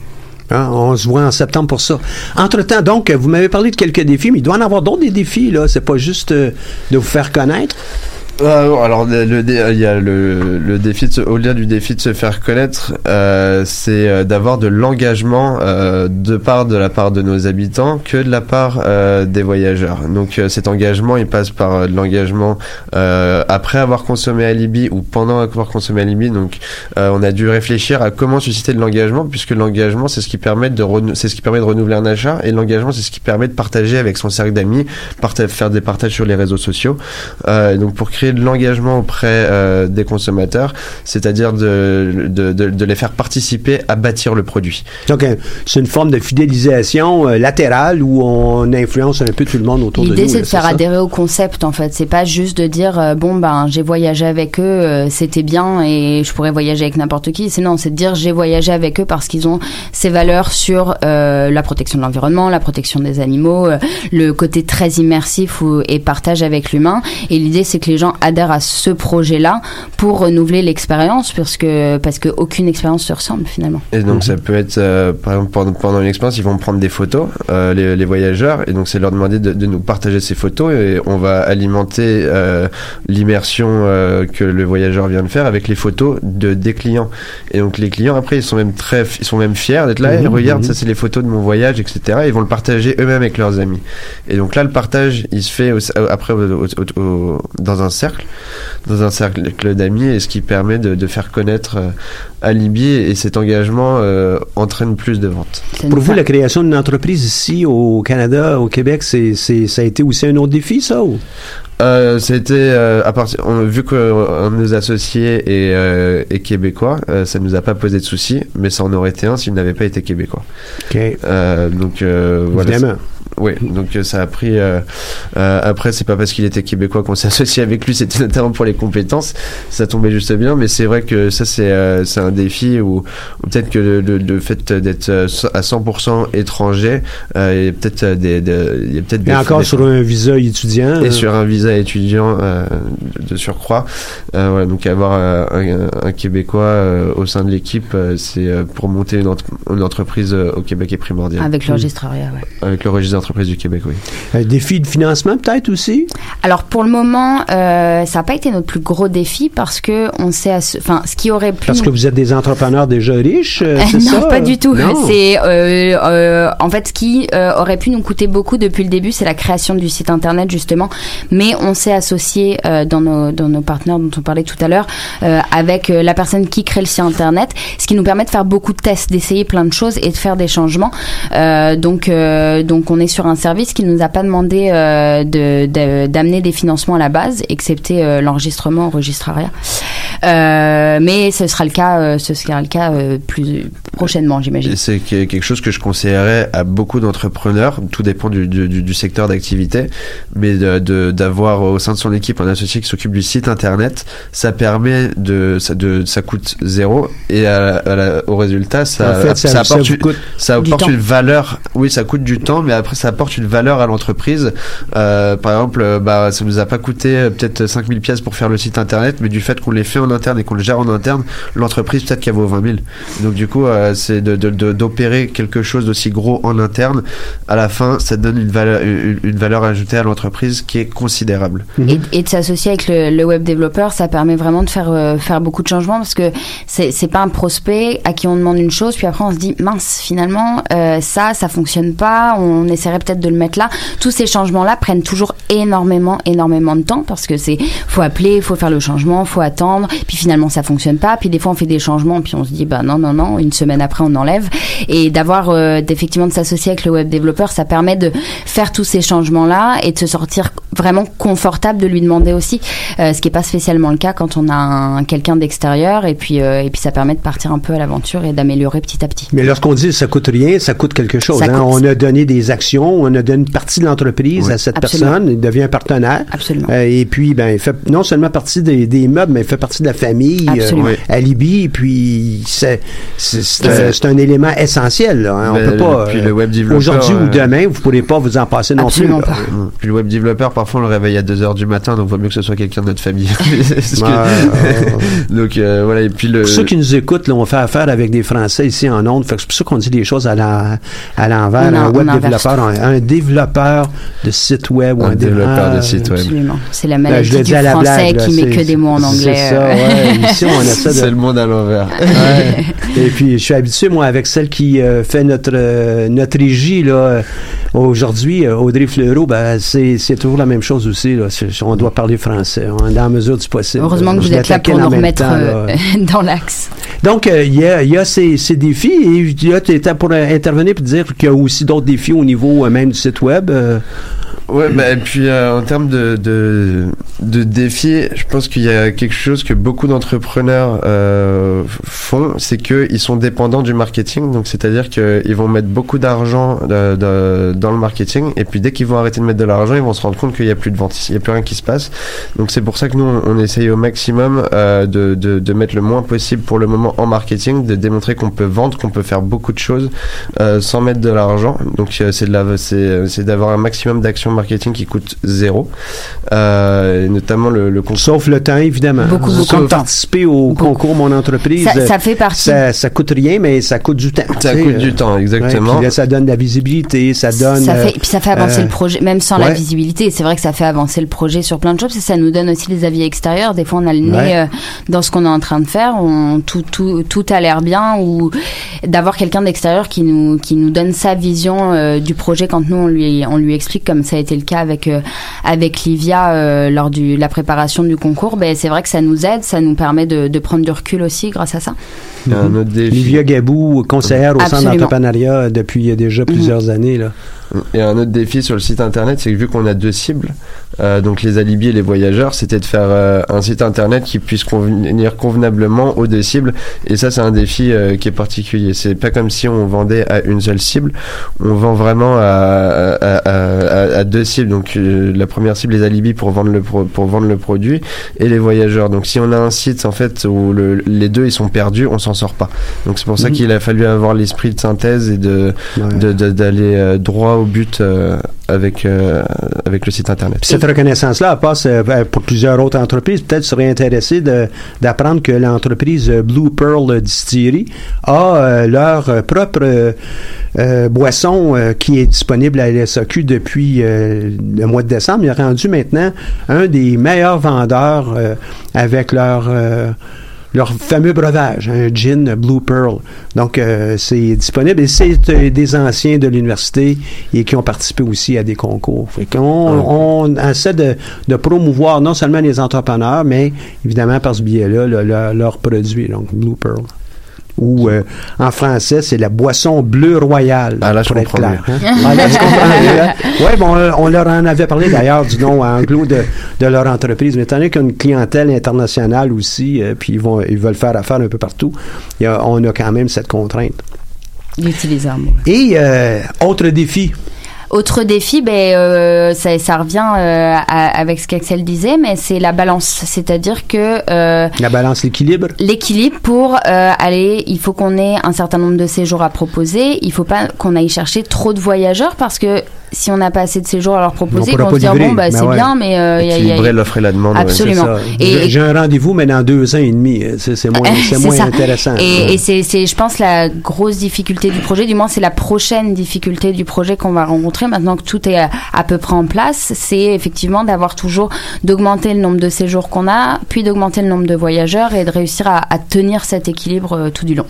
Hein, on se voit en septembre pour ça. Entre-temps, donc, vous m'avez parlé de quelques défis, mais il doit en avoir d'autres des défis, là. C'est pas juste euh, de vous faire connaître. Euh, alors le, le il y a le, le défi de se- au-delà du défi de se faire connaître, euh, c'est euh, d'avoir de l'engagement euh, de part de la part de nos habitants que de la part euh, des voyageurs. Donc euh, cet engagement, il passe par de l'engagement après avoir consommé à Libye ou pendant avoir consommé à Libye. Donc on a dû réfléchir à comment susciter de l'engagement puisque l'engagement c'est ce qui permet de c'est ce qui permet de renouveler un achat et l'engagement c'est ce qui permet de partager avec son cercle d'amis, faire des partages sur les réseaux sociaux. Donc pour créer de l'engagement auprès euh, des consommateurs, c'est-à-dire de, de, de, de les faire participer à bâtir le produit. Donc, euh, c'est une forme de fidélisation euh, latérale où on influence un peu tout le monde autour de nous. L'idée, c'est de faire ça? adhérer au concept, en fait. C'est pas juste de dire, euh, bon, ben, j'ai voyagé avec eux, euh, c'était bien et je pourrais voyager avec n'importe qui. C'est non, c'est de dire, j'ai voyagé avec eux parce qu'ils ont ces valeurs sur euh, la protection de l'environnement, la protection des animaux, euh, le côté très immersif et partage avec l'humain. Et l'idée, c'est que les gens adhèrent à ce projet-là pour renouveler l'expérience, parce que, parce que aucune expérience se ressemble, finalement. Et donc Mhm. ça peut être, euh, par exemple, pendant, pendant une expérience, ils vont prendre des photos, euh, les, les voyageurs, et donc c'est leur demander de, de nous partager ces photos, et on va alimenter euh, l'immersion euh, que le voyageur vient de faire avec les photos de des clients. Et donc les clients, après, ils sont même très, ils sont même fiers d'être là. Mhm, et regarde, mhm. ça c'est les photos de mon voyage, etc. Ils vont le partager eux-mêmes avec leurs amis. Et donc là, le partage, il se fait au- après au- au- au- dans un cercle. Cercle, dans un cercle d'amis, et ce qui permet de, de faire connaître euh, Alibi et cet engagement euh, entraîne plus de ventes. Pour vous, la création d'une entreprise ici au Canada, au Québec, c'est, c'est, ça a été aussi un autre défi, ça ou? Euh, c'était euh, à partir on, vu que un de nos associés est, euh, est québécois, euh, ça nous a pas posé de soucis, mais ça en aurait été un s'il n'avait pas été québécois. OK. Euh, donc euh, voilà. Évidemment. Oui, donc euh, ça a pris. euh, euh, après, c'est pas parce qu'il était québécois qu'on s'est associé avec lui, c'était notamment pour les compétences. Ça tombait juste bien, mais c'est vrai que ça c'est euh, c'est un défi où, où peut-être que le, le- le fait d'être à 100% étranger, euh, il y a peut-être des, il y a peut-être Et des encore des- sur un visa étudiant. et sur un visa étudiant euh, de surcroît. Euh, voilà, donc avoir euh, un, un Québécois euh, au sein de l'équipe, euh, c'est euh, pour monter une, entre- une entreprise euh, au Québec est primordial. Avec le registrariat, ouais. Avec le registre d'entreprise du Québec, oui. Un défi de financement, peut-être aussi? Alors pour le moment, euh, ça n'a pas été notre plus gros défi parce que on s'est, asso- enfin, ce qui aurait pu. Parce que vous êtes des entrepreneurs déjà riches, euh, c'est non, ça? pas du tout. C'est euh, euh, en fait ce qui euh, aurait pu nous coûter beaucoup depuis le début, c'est la création du site internet justement. Mais on s'est associé euh, dans nos dans nos partenaires dont on parlait tout à l'heure euh, avec euh, la personne qui crée le site internet, ce qui nous permet de faire beaucoup de tests, d'essayer plein de choses et de faire des changements. Euh, donc euh, donc on est sur un service qui nous a pas demandé euh, d'amener des financements à la base, excepté euh, l'enregistrement. Euh, mais ce sera le cas, euh, ce sera le cas euh, plus prochainement, j'imagine. C'est que- quelque chose que je conseillerais à beaucoup d'entrepreneurs. Tout dépend du, du, du- du secteur d'activité, mais de- de- d'avoir au sein de son équipe un associé qui s'occupe du site internet, ça permet de ça, de, ça coûte zéro et à, à la- au résultat ça, en fait, ça, ça apporte vous une- coûte ça apporte une valeur. Oui, ça coûte du temps, mais après ça apporte une valeur à l'entreprise. Euh, par exemple, euh, bah ça nous a pas coûté euh, peut-être 5000 pièces pour faire le site internet, mais du fait qu'on les fait en interne et qu'on le gère en interne, l'entreprise peut-être qu'elle vaut 20 000. Donc du coup, euh, c'est de de- de- d'opérer quelque chose d'aussi gros en interne. À la fin, ça donne une valeur une, une valeur ajoutée à l'entreprise qui est considérable. Et, et de s'associer avec le, le web développeur, ça permet vraiment de faire euh, faire beaucoup de changements parce que c'est c'est pas un prospect à qui on demande une chose puis après on se dit mince finalement euh, ça ça fonctionne pas, on essaierait peut-être de le mettre là. Tous ces changements là prennent toujours énormément énormément de temps parce que c'est faut appeler, faut faire le changement, faut attendre, puis finalement ça fonctionne pas, puis des fois on fait des changements puis on se dit bah non non non, une semaine après on enlève et d'avoir euh, d'effectivement de s'associer avec le web développeur, ça permet de faire tous ces changements là et de se sortir vraiment confortable de lui demander aussi, euh, ce qui est pas spécialement le cas quand on a un, quelqu'un d'extérieur et puis euh, et puis ça permet de partir un peu à l'aventure et d'améliorer petit à petit. Mais lorsqu'on dit ça coûte rien, ça coûte quelque chose. Hein. coûte- On a donné des actions, on a donné une partie de l'entreprise Oui. à cette Absolument. personne, il devient un partenaire. Absolument. Euh, et puis, ben, il fait non seulement partie des, des meubles, mais il fait partie de la famille, euh, et puis c'est c'est- un, élément essentiel. là, hein. On Ben, peut pas. euh, Aujourd'hui ou euh, demain, vous pourrez pas vous en passer non plus. Pas. Mm. Puis le web développeur, parfois on le réveille à 2h du matin, donc vaut mieux que ce soit quelqu'un de notre famille. Que- donc euh, voilà, et puis le... Pour ceux qui nous écoutent, là, on fait affaire avec des Français ici en Onde. C'est pour ça qu'on dit des choses à à l'envers. Un web développeur, un, un développeur de site web ou Un un, développeur de ah, site web. Absolument. C'est la Ben, maladie le du à français blague, là, qui met que des mots en anglais. Ça. Ouais. Ici, on a ça C'est le monde à l'envers. Ouais. Et puis, je suis habitué, moi, avec celle qui euh, fait notre euh, notre régie, là, euh, aujourd'hui, euh, Audrey Fleureau, ben, c'est c'est toujours la même chose aussi, là. On doit parler français. On est dans la mesure du possible. Heureusement que Je vous êtes là pour nous remettre temps, euh, dans l'axe. Donc, euh, il y, a, il y a ces, ces défis et là, tu étais pour intervenir et dire qu'il y a aussi d'autres défis au niveau euh, même du site web. Ouais, bah, et puis euh, en termes de, de, de défis, je pense qu'il y a quelque chose que beaucoup d'entrepreneurs euh, font, c'est qu'ils sont dépendants du marketing. Donc c'est-à-dire qu'ils vont mettre beaucoup d'argent de- dans le marketing, et puis dès qu'ils vont arrêter de mettre de l'argent, ils vont se rendre compte qu'il n'y a plus de vente, il n'y a plus rien qui se passe. Donc c'est pour ça que nous, on, essaye au maximum euh, de, de, de mettre le moins possible pour le moment en marketing, de démontrer qu'on peut vendre, qu'on peut faire beaucoup de choses euh, sans mettre de l'argent. Donc euh, c'est de la, c'est d'avoir un maximum d'actions marketing qui coûte zéro, euh, notamment le, le concours. sauf le temps, évidemment. Beaucoup, beaucoup Comme de temps. participer au Beaucoup. concours Mon Entreprise, Ça, euh, ça fait partie. ça, ça coûte rien, mais ça coûte du temps. Ça coûte euh, du temps, ouais, exactement. puis là, ça donne de la visibilité, ça donne. ça euh, fait, puis ça fait avancer euh, le projet, même sans la ouais. visibilité. C'est vrai que ça fait avancer le projet sur plein de choses. et ça nous donne aussi des avis extérieurs. Des fois, on a le nez Ouais. euh, dans ce qu'on est en train de faire. On, tout, tout, tout a l'air bien. Ou d'avoir quelqu'un d'extérieur qui nous, qui nous donne sa vision euh, du projet quand nous on lui, on lui explique comme ça a été été le cas avec avec Livia lors du la préparation du concours. Ben c'est vrai que ça nous aide, ça nous permet de, de prendre du recul aussi grâce à ça. Il y a un autre défi. Livia Gabou, conseillère au centre Absolument. d'entrepreneuriat depuis déjà plusieurs années. Là. Et un autre défi sur le site internet, c'est que vu qu'on a deux cibles, euh, donc les alibis et les voyageurs, c'était de faire euh, un site internet qui puisse convenir convenablement aux deux cibles. Et ça, c'est un défi euh, qui est particulier. C'est pas comme si on vendait à une seule cible. On vend vraiment à, à, à, à- à deux cibles. Donc euh, la première cible, les alibis pour vendre le pro- pour vendre le produit et les voyageurs. Donc si on a un site en fait où le- les deux ils sont perdus, on s'en sort pas. Donc c'est pour ça Mhm. qu'il a fallu avoir l'esprit de synthèse et de Ouais. d'aller euh, droit au but euh, avec euh, avec le site internet. Cette reconnaissance-là passe pour plusieurs autres entreprises. Peut-être seraient intéressés de- d'apprendre que l'entreprise Blue Pearl Distillery a leur propre euh, boisson euh, qui est disponible à l'SAQ depuis euh, le mois de décembre. Il est rendu maintenant un des meilleurs vendeurs avec leur leur fameux breuvage, un gin Blue Pearl. Donc, euh, c'est disponible et c'est euh, des anciens de l'université et qui ont participé aussi à des concours. Fait qu'on on essaie de, de promouvoir non seulement les entrepreneurs, mais évidemment par ce biais-là, le- le- leurs produits, donc Blue Pearl. Ou euh, en français, c'est la boisson bleue royale. Ah, là, je être clair. hein? Ah, là, hein? Ouais, bon, euh, on leur en avait parlé d'ailleurs du nom anglo de, de leur entreprise. Mais étant donné qu'il y a une clientèle internationale aussi, euh, puis ils, vont, ils veulent faire affaire un peu partout, il y a- on a quand même cette contrainte. D'utiliser un mot. Et euh, autre défi, Autre défi, ben, euh, ça, ça revient euh, à- avec ce qu'Axel disait, mais c'est la balance. C'est-à-dire que euh, la balance, l'équilibre. l'équilibre pour euh, aller, il faut qu'on ait un certain nombre de séjours à proposer. Il faut pas qu'on aille chercher trop de voyageurs parce que si on n'a pas assez de séjours à leur proposer, On ils pourra vont pas se dire livrer. bon bah c'est ouais. bien, mais euh, il y a- y a- Équilibrer l'offre et la demande. Absolument. Et- J'ai- un rendez-vous, mais dans deux ans et demi. C'est moins, moins ça. intéressant. Et, et c'est, c'est, je pense, la grosse difficulté du projet, du moins c'est la prochaine difficulté du projet qu'on va rencontrer maintenant que tout est à, à peu près en place, c'est effectivement d'avoir toujours, d'augmenter le nombre de séjours qu'on a, puis d'augmenter le nombre de voyageurs et de réussir à, à tenir cet équilibre euh, tout du long.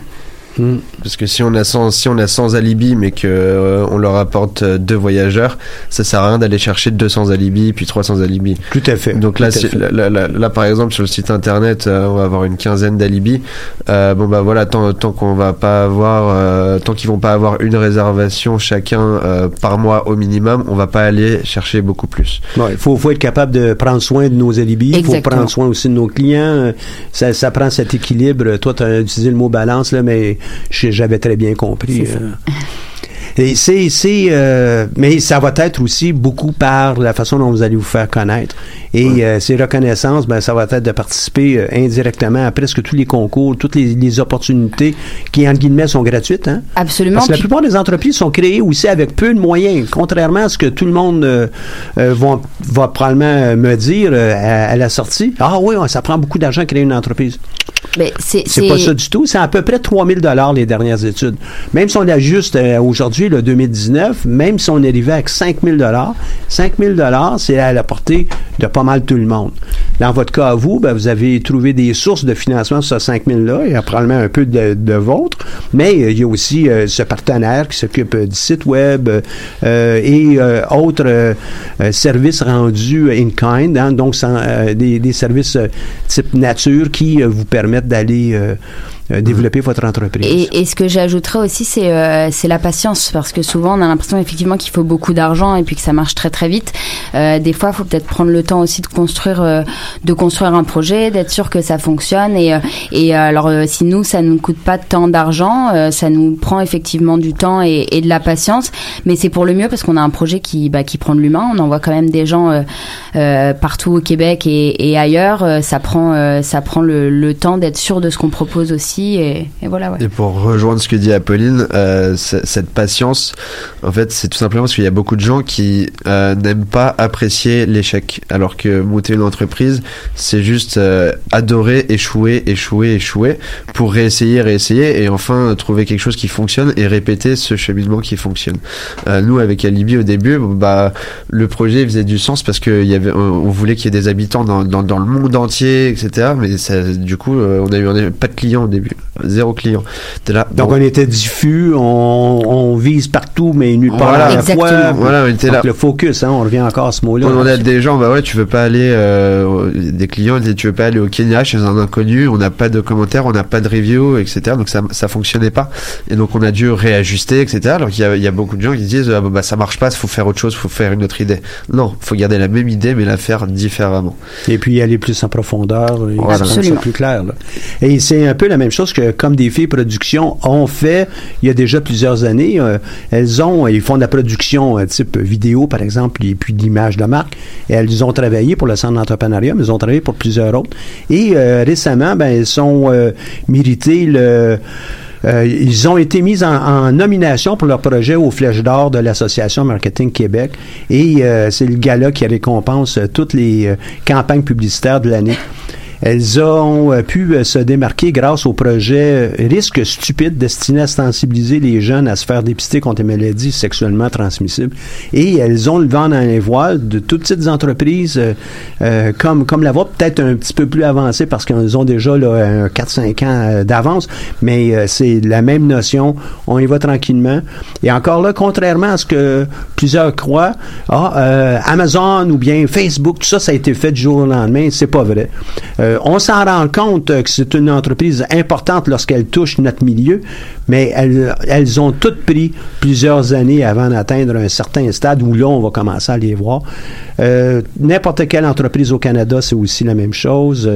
Hmm. Parce que si on a 100, si on a 100 alibis mais que euh, on leur apporte euh, deux voyageurs, ça sert à rien d'aller chercher 200 alibis puis 300 alibis. Tout à fait. Donc là, fait. là, là- là- là, par exemple, sur le site internet, euh, on va avoir une quinzaine d'alibis. Euh, bon bah voilà, tant, tant qu'on va pas avoir, euh, tant qu'ils vont pas avoir une réservation chacun euh, par mois au minimum, on va pas aller chercher beaucoup plus. Ouais, Il faut, faut être capable de prendre soin de nos alibis. Il faut prendre soin aussi de nos clients. Ça, ça prend cet équilibre. Toi, tu as utilisé le mot balance, là, mais j'avais très bien compris. C'est euh. Et c'est, c'est, euh, mais ça va être aussi beaucoup par la façon dont vous allez vous faire connaître. Et euh, ces reconnaissances, ben, ça va être de participer euh, indirectement à presque tous les concours, toutes les, les opportunités qui, entre guillemets, sont gratuites. Hein? Absolument. Parce que la plupart des entreprises sont créées aussi avec peu de moyens, contrairement à ce que tout le monde euh, euh, va, va probablement me dire euh, à, à la sortie. Ah oui, ouais, ça prend beaucoup d'argent à créer une entreprise. mais c'est, C'est pas ça du tout. C'est à peu près 3000 dollars les dernières études. Même si on ajuste euh, le 2019, même si on arrivait avec 5000 dollars, 5000 dollars, c'est à la portée de pas mal tout le monde. Dans votre cas, vous, ben, vous avez trouvé des sources de financement sur ce 5000 là. Il y a probablement un peu de, vôtre, mais euh, il y a aussi euh, ce partenaire qui s'occupe euh, du site web et autres services rendus in kind, hein, donc des, services type nature qui vous permettent d'aller développer votre entreprise. Et, et ce que j'ajouterais aussi, c'est euh, la patience, parce que souvent on a l'impression effectivement qu'il faut beaucoup d'argent et puis que ça marche très très vite. Euh, des fois, il faut peut-être prendre le temps aussi de construire euh, de construire un projet, d'être sûr que ça fonctionne. Et, euh, et euh, alors, euh, si nous, ça nous coûte pas tant d'argent, euh, ça nous prend effectivement du temps et, et de la patience, mais c'est pour le mieux parce qu'on a un projet qui bah, qui prend de l'humain. On envoie quand même des gens euh, euh, partout au Québec et, et ailleurs. Euh, ça prend euh, ça prend le, le temps d'être sûr de ce qu'on propose aussi. Et, voilà. Et pour rejoindre ce que dit Apolline, euh, cette patience, en fait, c'est tout simplement parce qu'il y a beaucoup de gens qui euh, n'aiment pas apprécier l'échec, alors que monter une entreprise, c'est juste euh, adorer, échouer, échouer, échouer, pour réessayer, réessayer, et enfin trouver quelque chose qui fonctionne et répéter ce cheminement qui fonctionne. Nous, avec Alibi, au début, bah, le projet faisait du sens parce que voulait qu'il y ait des habitants dans, le monde entier, etc. Mais du coup, on a eu on a eu pas de clients au début. Zéro client. Là. Donc, bon. on était diffus, on, on vise partout, mais nulle part Voilà. à la Exactement. fois. Voilà, on était Donc, là. le focus, hein, on revient encore à ce mot-là. On a des gens, bah ouais, tu veux pas aller, euh, des clients, disaient, tu veux pas aller au Kenya chez un inconnu, on n'a pas de commentaires, on n'a pas de review, etc. Donc ça, ça fonctionnait pas. Et donc on a dû réajuster, etc. Alors qu'il y a, il y a beaucoup de gens qui disent, ah, bah ça marche pas, faut faire autre chose, faut faire une autre idée. Non, faut garder la même idée, mais la faire différemment. Et puis aller plus en profondeur, et Voilà. plus clair. là. Et c'est un peu la même chose que comme des filles production ont fait il y a déjà plusieurs années. euh, elles ont, ils font de la production euh, type vidéo par exemple, et puis de l'image de marque. Et elles ont travaillé pour le centre d'entrepreneuriat, mais elles ont travaillé pour plusieurs autres. Et euh, récemment, ben elles sont euh, méritées euh, ils ont été mis en, nomination pour leur projet aux Flèches d'Or de l'Association Marketing Québec. Et euh, c'est le gala qui récompense euh, toutes les euh, campagnes publicitaires de l'année. Elles ont euh, pu euh, se démarquer grâce au projet euh, Risque stupide destiné à sensibiliser les jeunes à se faire dépister contre les maladies sexuellement transmissibles. Et elles ont le vent dans les voiles de toutes petites entreprises euh, comme, comme la vôtre, peut-être un petit peu plus avancées parce qu'elles ont déjà là, un 4-5 ans d'avance, mais euh, c'est la même notion. On y va tranquillement. Et encore là, contrairement à ce que plusieurs croient, ah, euh, Amazon ou bien Facebook, tout ça, ça a été fait du jour au lendemain. C'est pas vrai. On s'en rend compte euh, que c'est une entreprise importante lorsqu'elle touche notre milieu, mais elles, elles ont toutes pris plusieurs années avant d'atteindre un certain stade où là, on va commencer à les voir. Euh, N'importe quelle entreprise au Canada, c'est aussi la même chose.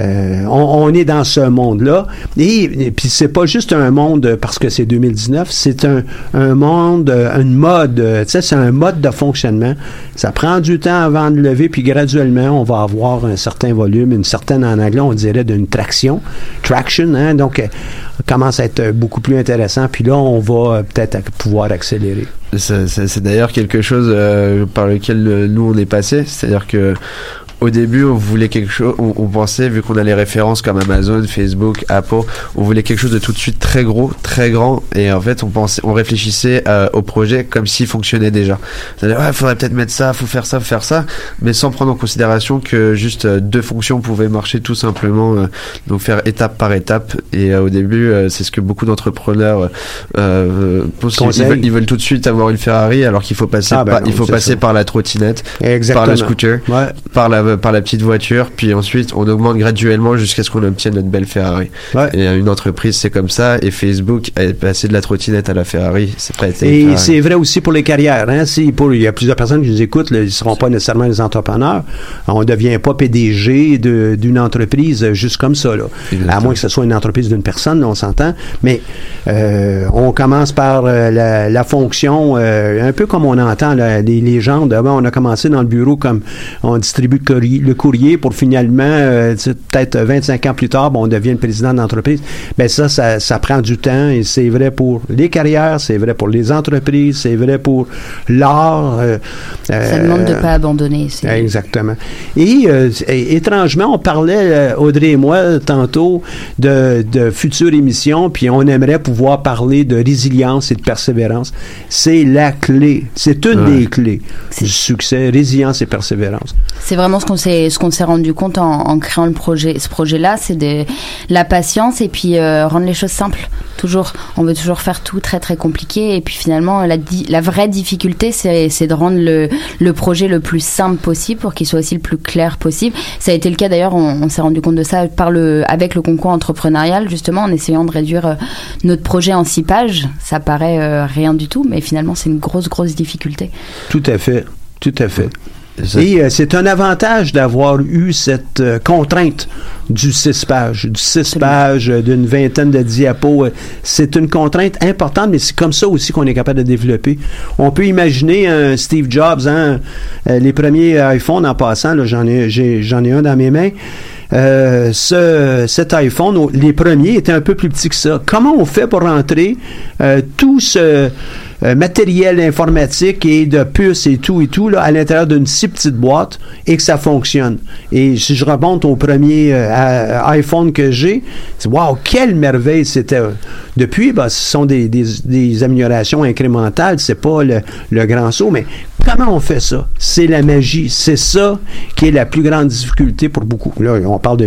Euh, on, est dans ce monde-là. Et, et puis, c'est pas juste un monde parce que c'est 2019, c'est un, un monde, euh, une mode, euh, tu sais, c'est un mode de fonctionnement. Ça prend du temps avant de lever, puis graduellement, on va avoir un certain volume, une certaine, en anglais, on dirait d'une traction, traction, hein, donc, euh, commence à être euh, beaucoup plus intéressant, puis là, on va euh, peut-être pouvoir accélérer. C'est d'ailleurs quelque chose euh, par lequel euh, nous on est passé. C'est-à-dire que au début, on voulait quelque chose, on, on pensait, vu qu'on a les références comme Amazon, Facebook, Apple, on voulait quelque chose de tout de suite très gros, très grand, et en fait, on pensait, on réfléchissait euh, au projet comme s'il fonctionnait déjà. C'est-à-dire, ouais, faudrait peut-être mettre ça, faut faire ça, faut faire ça, mais sans prendre en considération que juste euh, deux fonctions pouvaient marcher tout simplement, euh, donc faire étape par étape. Et euh, au début, euh, c'est ce que beaucoup d'entrepreneurs euh, pensent. Ils veulent, ils veulent tout de suite avoir une Ferrari, alors qu'il faut passer, Ah, ben par, non, il faut passer ça. par la trottinette, par le scooter, Ouais. par la par la petite voiture, puis ensuite on augmente graduellement jusqu'à ce qu'on obtienne notre belle Ferrari. Ouais. Et euh, une entreprise c'est comme ça, et Facebook est passé de la trottinette à la Ferrari, c'est pas été. Et c'est vrai aussi pour les carrières. Hein? Si pour, il y a plusieurs personnes qui nous écoutent, là, ils ne seront pas nécessairement des entrepreneurs. On ne devient pas PDG d'une entreprise euh, juste comme ça. Là. À moins que ce soit une entreprise d'une personne, là, on s'entend. Mais euh, on commence par euh, la, la fonction, euh, un peu comme on entend là, légendes. Ah ben, on a commencé dans le bureau comme on distribue courrier, le courrier pour finalement, euh, peut-être 25 ans plus tard, bon, on devient le président d'entreprise. Ben ça, ça, ça prend du temps et c'est vrai pour les carrières, c'est vrai pour les entreprises, c'est vrai pour l'art. euh, Ça demande de euh, pas abandonner. Exactement. Et, euh, et- étrangement, on parlait, euh, Audrey et moi, tantôt, de, de futures émissions, puis on aimerait pouvoir parler de résilience et de persévérance. C'est la clé. C'est une Ouais. des clés du succès, résilience et persévérance. C'est vraiment ce qu'on s'est ce qu'on s'est rendu compte en, créant le projet ce projet là, c'est de la patience et puis euh, rendre les choses simples. Toujours, on veut toujours faire tout très très compliqué et puis finalement la la vraie difficulté c'est de rendre le le projet le plus simple possible pour qu'il soit aussi le plus clair possible. Ça a été le cas d'ailleurs, on, on s'est rendu compte de ça par le avec le concours entrepreneurial justement en essayant de réduire euh, notre projet en six pages. Ça paraît euh, rien du tout, mais finalement c'est une grosse grosse difficulté. Tout à fait. Tout à fait. Et euh, c'est un avantage d'avoir eu cette euh, contrainte du 6 pages, du 6 Absolument. pages, euh, d'une vingtaine de diapos. Euh, C'est une contrainte importante, mais c'est comme ça aussi qu'on est capable de développer. On peut imaginer un Steve Jobs, hein, euh, les premiers iPhones en passant, là, j'en ai, j'ai- j'en ai un dans mes mains. Euh, ce, cet iPhone, les premiers étaient un peu plus petits que ça. Comment on fait pour rentrer euh, tout ce euh, matériel informatique et de puces et tout et tout là, à l'intérieur d'une si petite boîte et que ça fonctionne. Et si je remonte au premier euh, iPhone que j'ai, c'est waouh, quelle merveille c'était. Depuis, bah, ce sont des, des, des améliorations incrémentales, c'est pas le, le grand saut, mais comment on fait ça? C'est la magie. C'est ça qui est la plus grande difficulté pour beaucoup. Là, on parle de,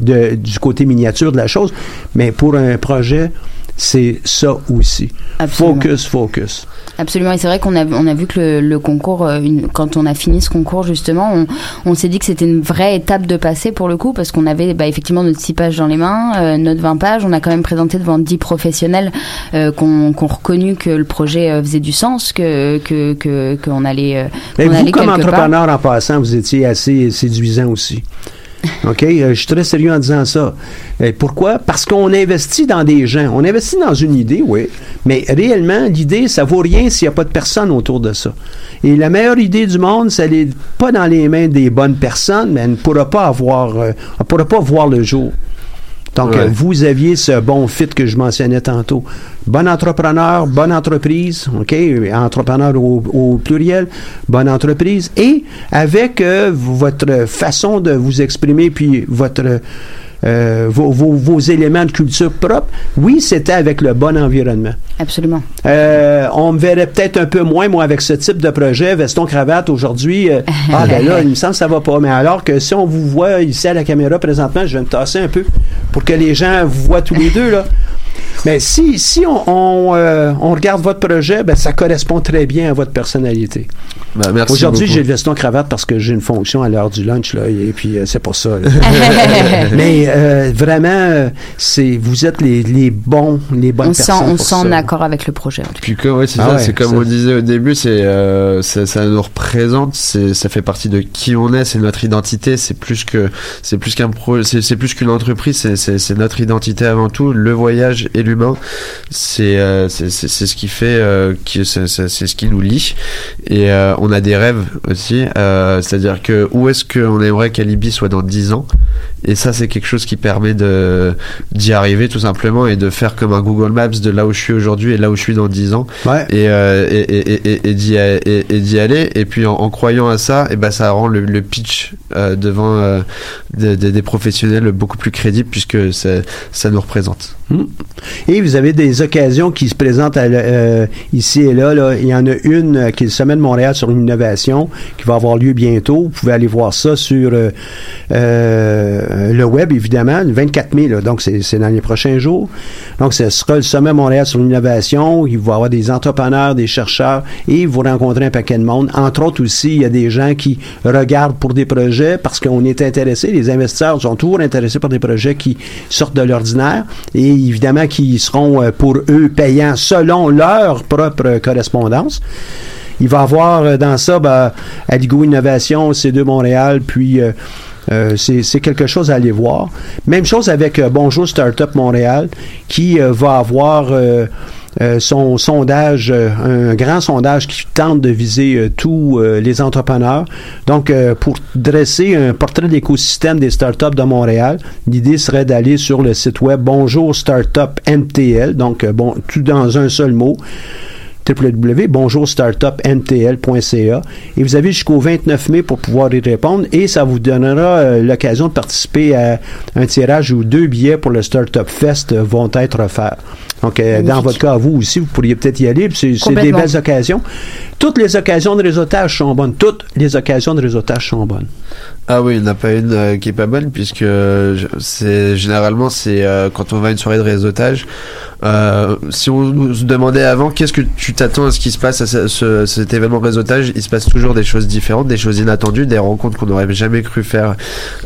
de du côté miniature de la chose, mais pour un projet, c'est ça aussi. Absolument. Focus, focus. Absolument, et c'est vrai qu'on a, on a vu que le, le concours, euh, une, quand on a fini ce concours justement, on, on s'est dit que c'était une vraie étape de passer pour le coup, parce qu'on avait bah, effectivement notre 6 pages dans les mains, euh, notre 20 pages, on a quand même présenté devant 10 professionnels euh, qu'on qu reconnu que le projet euh, faisait du sens, que que que qu'on allait. Euh, Mais qu'on vous, allait comme entrepreneur en passant, vous étiez assez séduisant aussi. OK? Euh, je suis très sérieux en disant ça. Euh, pourquoi? Parce qu'on investit dans des gens. On investit dans une idée, oui. Mais réellement, l'idée, ça vaut rien s'il n'y a pas de personne autour de ça. Et la meilleure idée du monde, ça n'est pas dans les mains des bonnes personnes, mais elle ne pourra pas avoir, euh, elle pourra pas voir le jour. Donc, Ouais. vous aviez ce bon fit que je mentionnais tantôt. Bon entrepreneur, bonne entreprise, OK? Entrepreneur au, au pluriel, bonne entreprise. Et avec euh, votre façon de vous exprimer, puis votre euh, vos, vos- vos éléments de culture propre, oui, c'était avec le bon environnement. Absolument. Euh, on me verrait peut-être un peu moins, moi, avec ce type de projet, veston-cravate aujourd'hui. euh, ah, ben là, il me semble que ça va pas. Mais alors que si on vous voit ici à la caméra présentement, je vais me tasser un peu pour que les gens vous voient tous les deux, là. Mais si, si on, on, euh, on regarde votre projet, ben, ça correspond très bien à votre personnalité. Bah, merci Aujourd'hui, j'ai le veston-cravate parce que j'ai une fonction à l'heure du lunch, là, et puis euh, c'est pour ça. là. Mais euh, vraiment, c'est vous êtes les, les bons, les bonnes On sent, personnes. on pour sent en ça. accord avec le projet. en tout cas. Puis que, ouais, c'est Ah ça, ouais, c'est comme ça- on disait au début, c'est euh, ça, ça nous représente, c'est ça fait partie de qui on est, c'est notre identité, c'est plus que c'est plus qu'un pro, c'est c'est plus qu'une entreprise, c'est c'est c'est notre identité avant tout, le voyage et l'humain, c'est euh, c'est c'est ce qui fait euh, qui c'est ce qui nous lie. Et euh, on a des rêves aussi, euh, c'est-à-dire que où est-ce qu'on aimerait qu'Alibi soit dans 10 ans? Et ça c'est quelque chose qui permet de d'y arriver tout simplement et de faire comme un Google Maps de là où je suis aujourd'hui et là où je suis dans 10 ans. Ouais. et, et, et, et, et d'y et- aller. Et puis en, en croyant à ça et ben ça rend le, le pitch devant des, professionnels beaucoup plus crédible puisque ça, ça nous représente Et vous avez des occasions qui se présentent euh, ici et là. Il y en a une euh, qui est le Sommet de Montréal sur l'innovation qui va avoir lieu bientôt. Vous pouvez aller voir ça sur euh, le web, évidemment, le 24 mai. Là, donc, c'est c'est dans les prochains jours. Donc, ce sera le Sommet Montréal sur l'innovation. Il va y avoir des entrepreneurs, des chercheurs et vous rencontrez un paquet de monde. Entre autres aussi, il y a des gens qui regardent pour des projets parce qu'on est intéressé. Les investisseurs sont toujours intéressés par des projets qui sortent de l'ordinaire et évidemment qui seront euh, pour eux payants selon leur propre correspondance. Il va avoir euh, dans ça ben, Aligo Innovation, C2 Montréal, puis euh, euh, c'est quelque chose à aller voir. Même chose avec Bonjour Startup Montréal, qui va avoir son sondage, euh, un grand sondage qui tente de viser euh, tous euh, les entrepreneurs. Donc, euh, pour dresser un portrait de l'écosystème des startups de Montréal, l'idée serait d'aller sur le site web Bonjour Startup MTL, donc euh, bon, tout dans un seul mot www.bonjourstartupmtl.ca et vous avez jusqu'au 29 mai pour pouvoir y répondre et ça vous donnera euh, l'occasion de participer à un tirage où deux billets pour le Startup Fest euh, vont être offerts. Donc, euh, dans votre cas, vous aussi, vous pourriez peut-être y aller. puis C'est des belles occasions. Toutes les occasions de réseautage sont bonnes. Toutes les occasions de réseautage sont bonnes. Ah oui, il n'y en a pas une euh, qui est pas bonne puisque c'est généralement c'est euh, quand on va à une soirée de réseautage. euh, si on nous demandait avant qu'est-ce que tu t'attends à ce qui se passe à ce- ce- cet événement de réseautage, il se passe toujours des choses différentes, des choses inattendues, des rencontres qu'on n'aurait jamais cru faire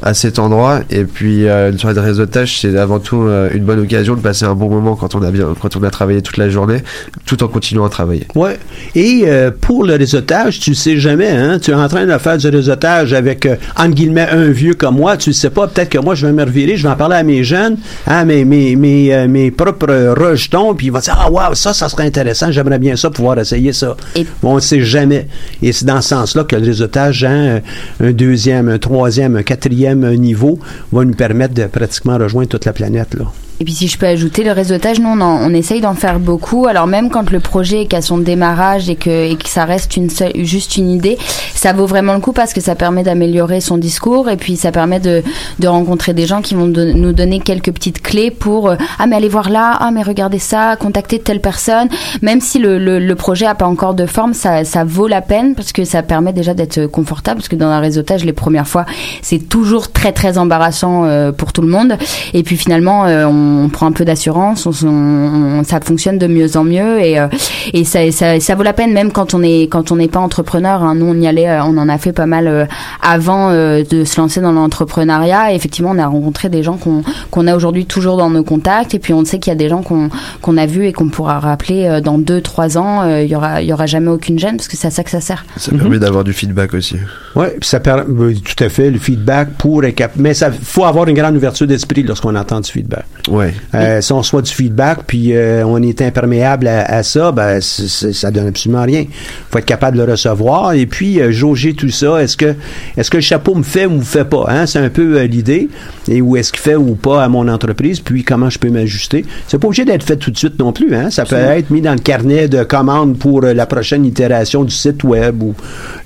à cet endroit. Et puis euh, une soirée de réseautage, c'est avant tout euh, une bonne occasion de passer un bon moment quand on a bien, quand on a travaillé toute la journée, tout en continuant à travailler. Ouais. Et euh, pour le réseautage, tu sais jamais, hein? Tu es en train de faire du réseautage avec, euh, entre guillemets, un vieux comme moi. Tu sais pas, peut-être que moi, je vais me revirer, je vais en parler à mes jeunes, hein, mes, mes, mes, euh, mes propres rejetons, puis ils vont dire, ah, wow, ça, ça serait intéressant, j'aimerais bien ça, pouvoir essayer ça. Et- On ne sait jamais. Et c'est dans ce sens-là que le réseautage, hein, un deuxième, un troisième, un quatrième niveau, va nous permettre de pratiquement rejoindre toute la planète, là. Et puis si je peux ajouter le réseautage, nous on, en- on essaye d'en faire beaucoup. Alors même quand le projet est qu'à son démarrage et que, et que ça reste une seule, juste une idée, ça vaut vraiment le coup parce que ça permet d'améliorer son discours et puis ça permet de, de rencontrer des gens qui vont nous donner quelques petites clés pour euh, ah mais allez voir là, ah mais regardez ça, contacter telle personne. Même si le, le, le projet a pas encore de forme, ça, ça vaut la peine parce que ça permet déjà d'être confortable parce que dans un réseautage les premières fois c'est toujours très très embarrassant euh, pour tout le monde et puis finalement euh, on, prend un peu d'assurance, on, on- ça fonctionne de mieux en mieux et, euh, et ça, ça, ça vaut la peine même quand on est quand on n'est pas entrepreneur. hein. Nous on y allait, euh, on en a fait pas mal euh, avant euh, de se lancer dans l'entrepreneuriat. Effectivement on a rencontré des gens qu'on qu'on a aujourd'hui toujours dans nos contacts et puis on sait qu'il y a des gens qu'on qu'on a vus et qu'on pourra rappeler euh, dans deux trois ans. euh, Il y aura il y aura jamais aucune gêne parce que c'est à ça que ça sert. Ça permet d'avoir du feedback aussi. Oui, ça permet oui, tout à fait le feedback pour mais ça faut avoir une grande ouverture d'esprit lorsqu'on entend du feedback. Ouais. Euh, si on reçoit du feedback puis euh, on est imperméable à, à ça, ben ça donne absolument rien. Faut être capable de le recevoir et puis euh, jauger tout ça. Est-ce que est-ce que le chapeau me fait ou me fait pas hein? C'est un peu l'idée et où est-ce qu'il fait ou pas à mon entreprise? Puis comment je peux m'ajuster? C'est pas obligé d'être fait tout de suite non plus. Hein? Ça peut être mis dans le carnet de commandes pour la prochaine itération du site web ou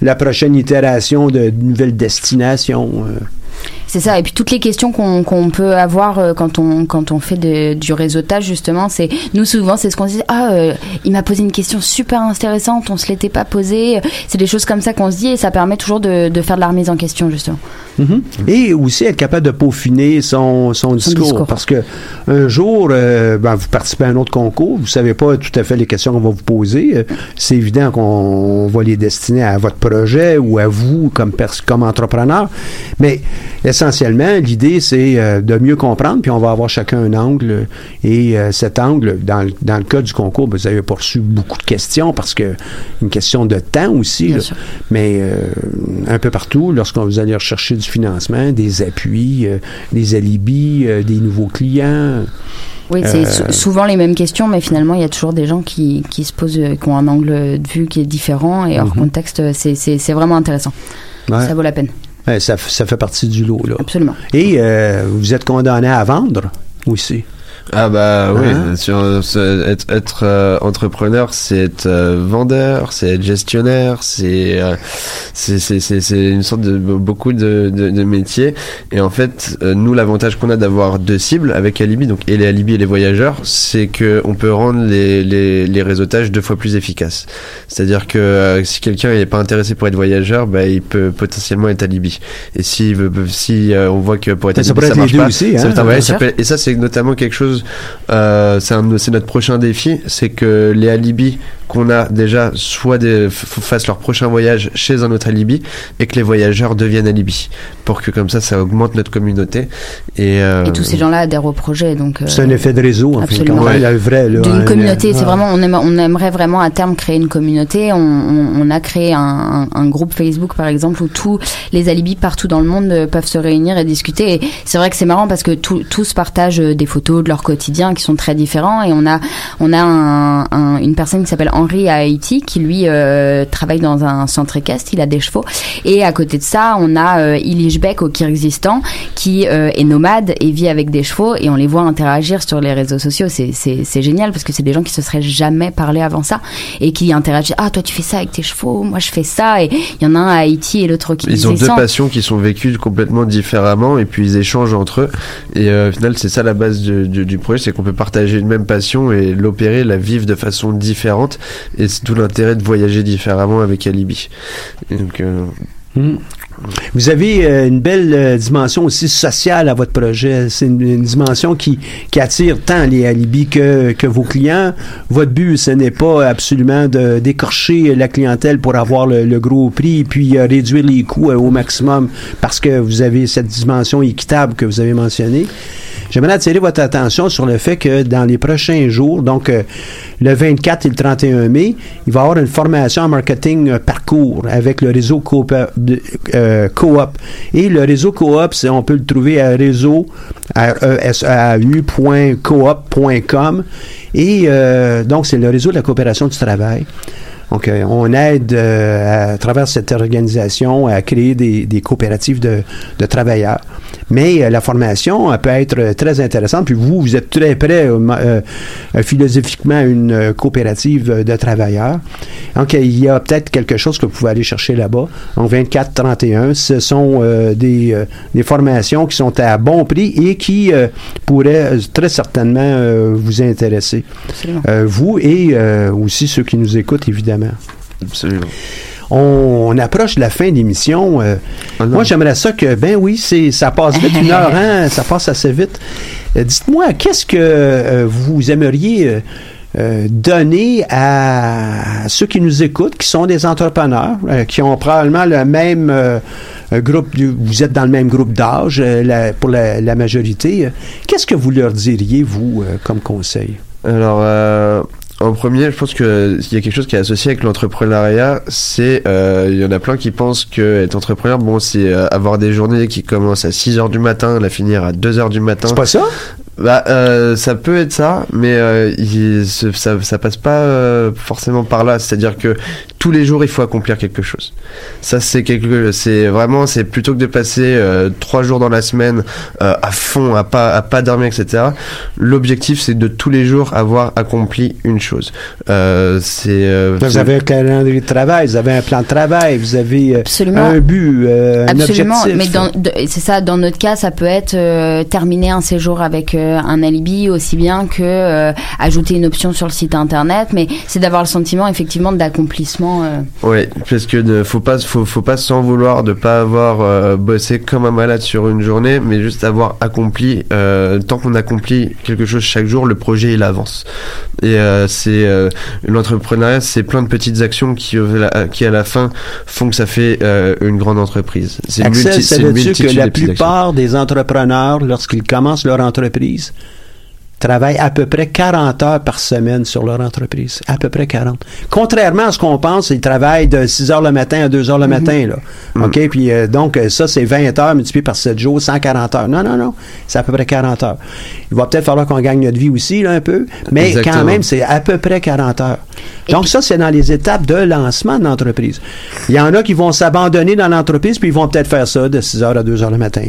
la prochaine itération de nouvelle destination. C'est ça. Et puis toutes les questions qu'on peut avoir euh, quand on quand on fait de- du réseautage justement, c'est nous souvent c'est ce qu'on se dit. Ah, euh, il m'a posé une question super intéressante, on se l'était pas posée. C'est des choses comme ça qu'on se dit et ça permet toujours de, de faire de la remise en question justement. Mhm. Et aussi être capable de peaufiner son, son, discours, discours. Parce que un jour, euh, ben, vous participez à un autre concours, vous savez pas tout à fait les questions qu'on va vous poser. C'est évident qu'on va les destiner à votre projet ou à vous comme, entrepreneur. Mais essentiellement, l'idée, c'est euh, de mieux comprendre, puis on va avoir chacun un angle. Et euh, cet angle, dans, le- dans le cas du concours, ben, vous avez reçu beaucoup de questions parce que une question de temps aussi. Là. Mais euh, un peu partout, lorsqu'on vous allez rechercher du financement, des appuis, euh, des alibis, euh, des nouveaux clients. Oui, c'est Euh, sou- souvent les mêmes questions, mais finalement il y a toujours des gens qui qui se posent, euh, qui ont un angle de vue qui est différent et hors contexte. euh, C'est vraiment intéressant. Ouais. Ça vaut la peine, ça, ça fait partie du lot. Là. absolument. Et euh, vous êtes condamné à vendre aussi. Ah bah oui, Hein sur, être, être euh, entrepreneur, c'est être euh, vendeur, c'est être gestionnaire, c'est euh, c'est c'est c'est c'est une sorte de beaucoup de, de, de métiers. Et en fait, euh, nous l'avantage qu'on a d'avoir deux cibles avec Alibi, donc et les Alibi et les voyageurs, c'est que on peut rendre les les les réseautages deux fois plus efficaces. C'est-à-dire que euh, si quelqu'un n'est pas intéressé pour être voyageur, bah il peut potentiellement être Alibi. Et si si euh, on voit que pour être ça Alibi ça marche pas, aussi, ça hein, peut être- ouais, ça peut- et ça c'est notamment quelque chose euh, c'est notre prochain défi, c'est que les alibis qu'on a déjà soit des, fassent leur prochain voyage chez un autre alibi et que les voyageurs deviennent alibis pour que comme ça ça augmente notre communauté et, euh, Et tous ces gens-là adhèrent au projet, donc. euh, C'est un effet de réseau, en fait. absolument. même, Ouais. le vrai, d'une hein, communauté. C'est vraiment, on, aime- on aimerait vraiment à terme créer une communauté. On, on- on a créé un, un- un groupe Facebook, par exemple, où tous les alibis partout dans le monde euh, peuvent se réunir et discuter. Et c'est vrai que c'est marrant parce que tous- tous partagent des photos de leur quotidien qui sont très différents. Et on a, on a un- un- une personne qui s'appelle Henri à Haïti qui lui euh, travaille dans un centre équestre. Il a des chevaux. Et à côté de ça, on a euh, Ilish Bek au Kyrgyzstan qui euh, est nomade et vit avec des chevaux. Et on les voit interagir sur les réseaux sociaux. C'est, génial parce que c'est des gens qui se seraient jamais parlé avant ça et qui interagissent. Ah, toi, tu fais ça avec tes chevaux. Moi, je fais ça. Et il y en a un à Haïti et l'autre qui ils ont deux passions qui sont vécues complètement différemment et puis ils échangent entre eux et euh, au final c'est ça la base du, du, du projet c'est qu'on peut partager une même passion et l'opérer la vivre de façon différente et c'est tout l'intérêt de voyager différemment avec Alibi euh, Hmm. Vous avez euh, une belle euh, dimension aussi sociale à votre projet. C'est une, dimension qui, attire tant les alibis que, que vos clients. Votre but, ce n'est pas absolument de d'écorcher la clientèle pour avoir le, gros prix puis réduire les coûts au maximum parce que vous avez cette dimension équitable que vous avez mentionnée. J'aimerais attirer votre attention sur le fait que dans les prochains jours, donc euh, le 24 et le 31 mai, il va y avoir une formation en marketing euh, parcours avec le réseau coop, euh, coop. Et le réseau coop, on peut le trouver à réseau E coop.com et euh, donc c'est le réseau de la coopération du travail. Donc, euh, on aide euh, à, travers cette organisation à créer des, des coopératives de, de travailleurs. Mais euh, la formation peut être très intéressante. Puis vous, vous êtes très près euh, philosophiquement à une coopérative de travailleurs. Donc, il y a peut-être quelque chose que vous pouvez aller chercher là-bas. Donc, 24-31, ce sont des, des, formations qui sont à bon prix et qui pourraient très certainement vous intéresser. vous et aussi ceux qui nous écoutent, évidemment. Absolument on, approche de la fin de l'émission. Euh, ah moi, j'aimerais ça que, ben oui, c'est, ça passe vite, une heure, hein, ça passe assez vite. Euh, dites-moi, qu'est-ce que euh, vous aimeriez donner à ceux qui nous écoutent, qui sont des entrepreneurs, qui ont probablement le même groupe, vous êtes dans le même groupe d'âge pour la, la majorité. Qu'est-ce que vous leur diriez, vous, comme conseil? Alors, en premier, je pense qu'il y a quelque chose qui est associé avec l'entrepreneuriat. C'est, euh, il y en a plein qui pensent que être entrepreneur, bon, c'est euh, avoir des journées qui commencent à 6 heures du matin, la finir à 2 heures du matin. C'est pas ça? Bah, euh, ça peut être ça, mais euh, il, ça, ça passe pas euh, forcément par là. C'est-à-dire que tous les jours, il faut accomplir quelque chose. Ça, c'est quelque, c'est vraiment, c'est plutôt que de passer euh, trois jours dans la semaine euh, à fond, à pas, à pas dormir, etc. L'objectif, c'est de tous les jours avoir accompli une chose. c'est. vous avez un calendrier de travail, vous avez un plan de travail, vous avez Absolument. un but, un Absolument. Mais c'est ça. Dans notre cas, ça peut être terminer un séjour avec un alibi aussi bien que euh, ajouter une option sur le site internet, mais c'est d'avoir le sentiment effectivement d'accomplissement. Euh. Oui, parce que ne faut pas faut, faut pas s'en vouloir de pas avoir euh, bossé comme un malade sur une journée, mais juste avoir accompli. tant qu'on accomplit quelque chose chaque jour, le projet il avance. Et c'est l'entrepreneuriat, c'est plein de petites actions qui qui à la fin font que ça fait une grande entreprise. C'est multi, ça veut dire que la plupart des entrepreneurs, lorsqu'ils commencent leur entreprise trees travaillent à peu près 40 heures par semaine sur leur entreprise. À peu près 40. Contrairement à ce qu'on pense, ils travaillent de 6 heures le matin à 2 heures le mhm. matin. Là. Mhm. OK? Puis euh, donc, ça, c'est 20 heures multiplié par 7 jours, 140 heures. Non, non, non. C'est à peu près 40 heures. Il va peut-être falloir qu'on gagne notre vie aussi, là, un peu. Mais quand même, c'est à peu près 40 heures. Donc, ça, c'est dans les étapes de lancement de l'entreprise. Il y en a qui vont s'abandonner dans l'entreprise, puis ils vont peut-être faire ça de 6 heures à 2 heures le matin.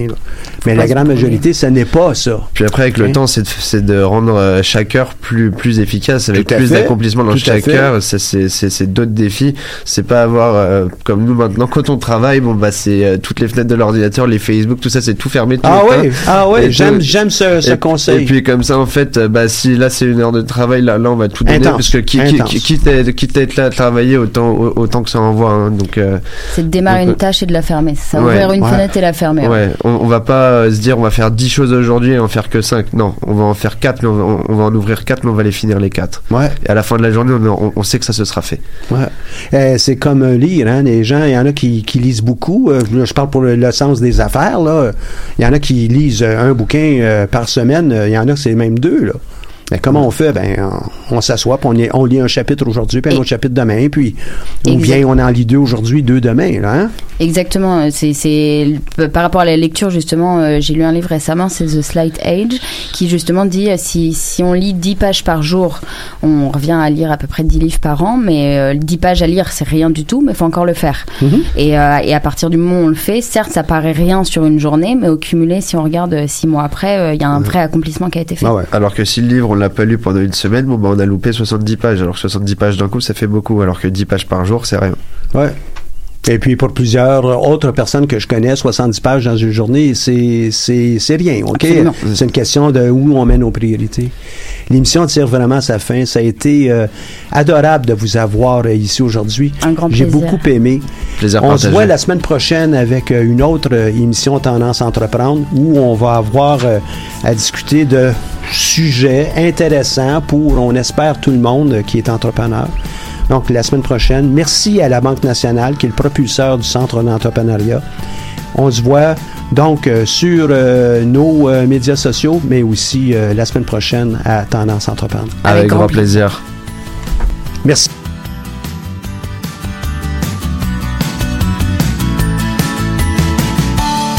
Mais la grande majorité, ce n'est pas ça. Puis après, avec le temps, c'est de, rendre euh, chaque heure plus, plus efficace, avec plus d'accomplissement dans chaque heure. C'est d'autres défis. C'est pas avoir, euh, comme nous maintenant, quand on travaille, bon, bah, c'est euh, toutes les fenêtres de l'ordinateur, les Facebook, tout ça, c'est tout fermé. Tout ah, oui, ah oui, j'aime, j'aime ce, ce conseil. Et puis, comme ça, en fait, bah, si là, c'est une heure de travail, là, là, on va tout donner, parce que qui, qui, quitte à être là à travailler autant, autant que ça envoie. Hein, donc, euh, c'est de démarrer une tâche et de la fermer. Ça, ouvrir une fenêtre et la fermer. Ouais, on, va pas euh, se dire on va faire 10 choses aujourd'hui et en faire que 5. Non, on va en faire 4, mais on va, en ouvrir 4, mais on va les finir les 4. Ouais. Et à la fin de la journée, on, sait que ça se sera fait. Ouais. c'est comme lire. Hein, les gens, il y en a qui, qui lisent beaucoup. je parle pour le, sens des affaires. Là. Il y en a qui lisent un bouquin par semaine. Il y en a c'est même deux. Là. Mais comment on fait? Ben, on, s'assoit, puis on, on, lit un chapitre aujourd'hui, puis un autre chapitre demain, puis ou bien on en lit deux aujourd'hui, deux demain, là, hein? Exactement. C'est par rapport à la lecture, justement, euh, j'ai lu un livre récemment, c'est The Slight Age, qui justement dit euh, si, si on lit 10 pages par jour, on revient à lire à peu près 10 livres par an, mais euh, 10 pages à lire, c'est rien du tout, mais il faut encore le faire. Mm-hmm. et, euh, et, à partir du moment où on le fait, certes, ça paraît rien sur une journée, mais au cumulé, si on regarde 6 mois après, il y a un vrai accomplissement qui a été fait. Ah ouais. Alors que si le livre, on l'a pas lu pendant une semaine, bon, bah, on a loupé 70 pages. Alors 70 pages d'un coup, ça fait beaucoup, alors que 10 pages par jour, c'est rien. Ouais. Et puis pour plusieurs autres personnes que je connais, 70 pages dans une journée, c'est c'est rien, ok? C'est une question de où on met nos priorités. L'émission tire vraiment à sa fin. Ça a été euh, adorable de vous avoir euh, ici aujourd'hui. Un grand J'ai beaucoup aimé. Plaisir on se voit la semaine prochaine avec euh, une autre émission Tendance Entreprendre où on va avoir à discuter de sujets intéressants pour, on espère, tout le monde qui est entrepreneur donc la semaine prochaine. Merci à la Banque nationale, qui est le propulseur du Centre d'entrepreneuriat. On se voit donc euh, sur euh, nos euh, médias sociaux, mais aussi la semaine prochaine à Tendance Entreprendre. Avec, grand plaisir. Merci.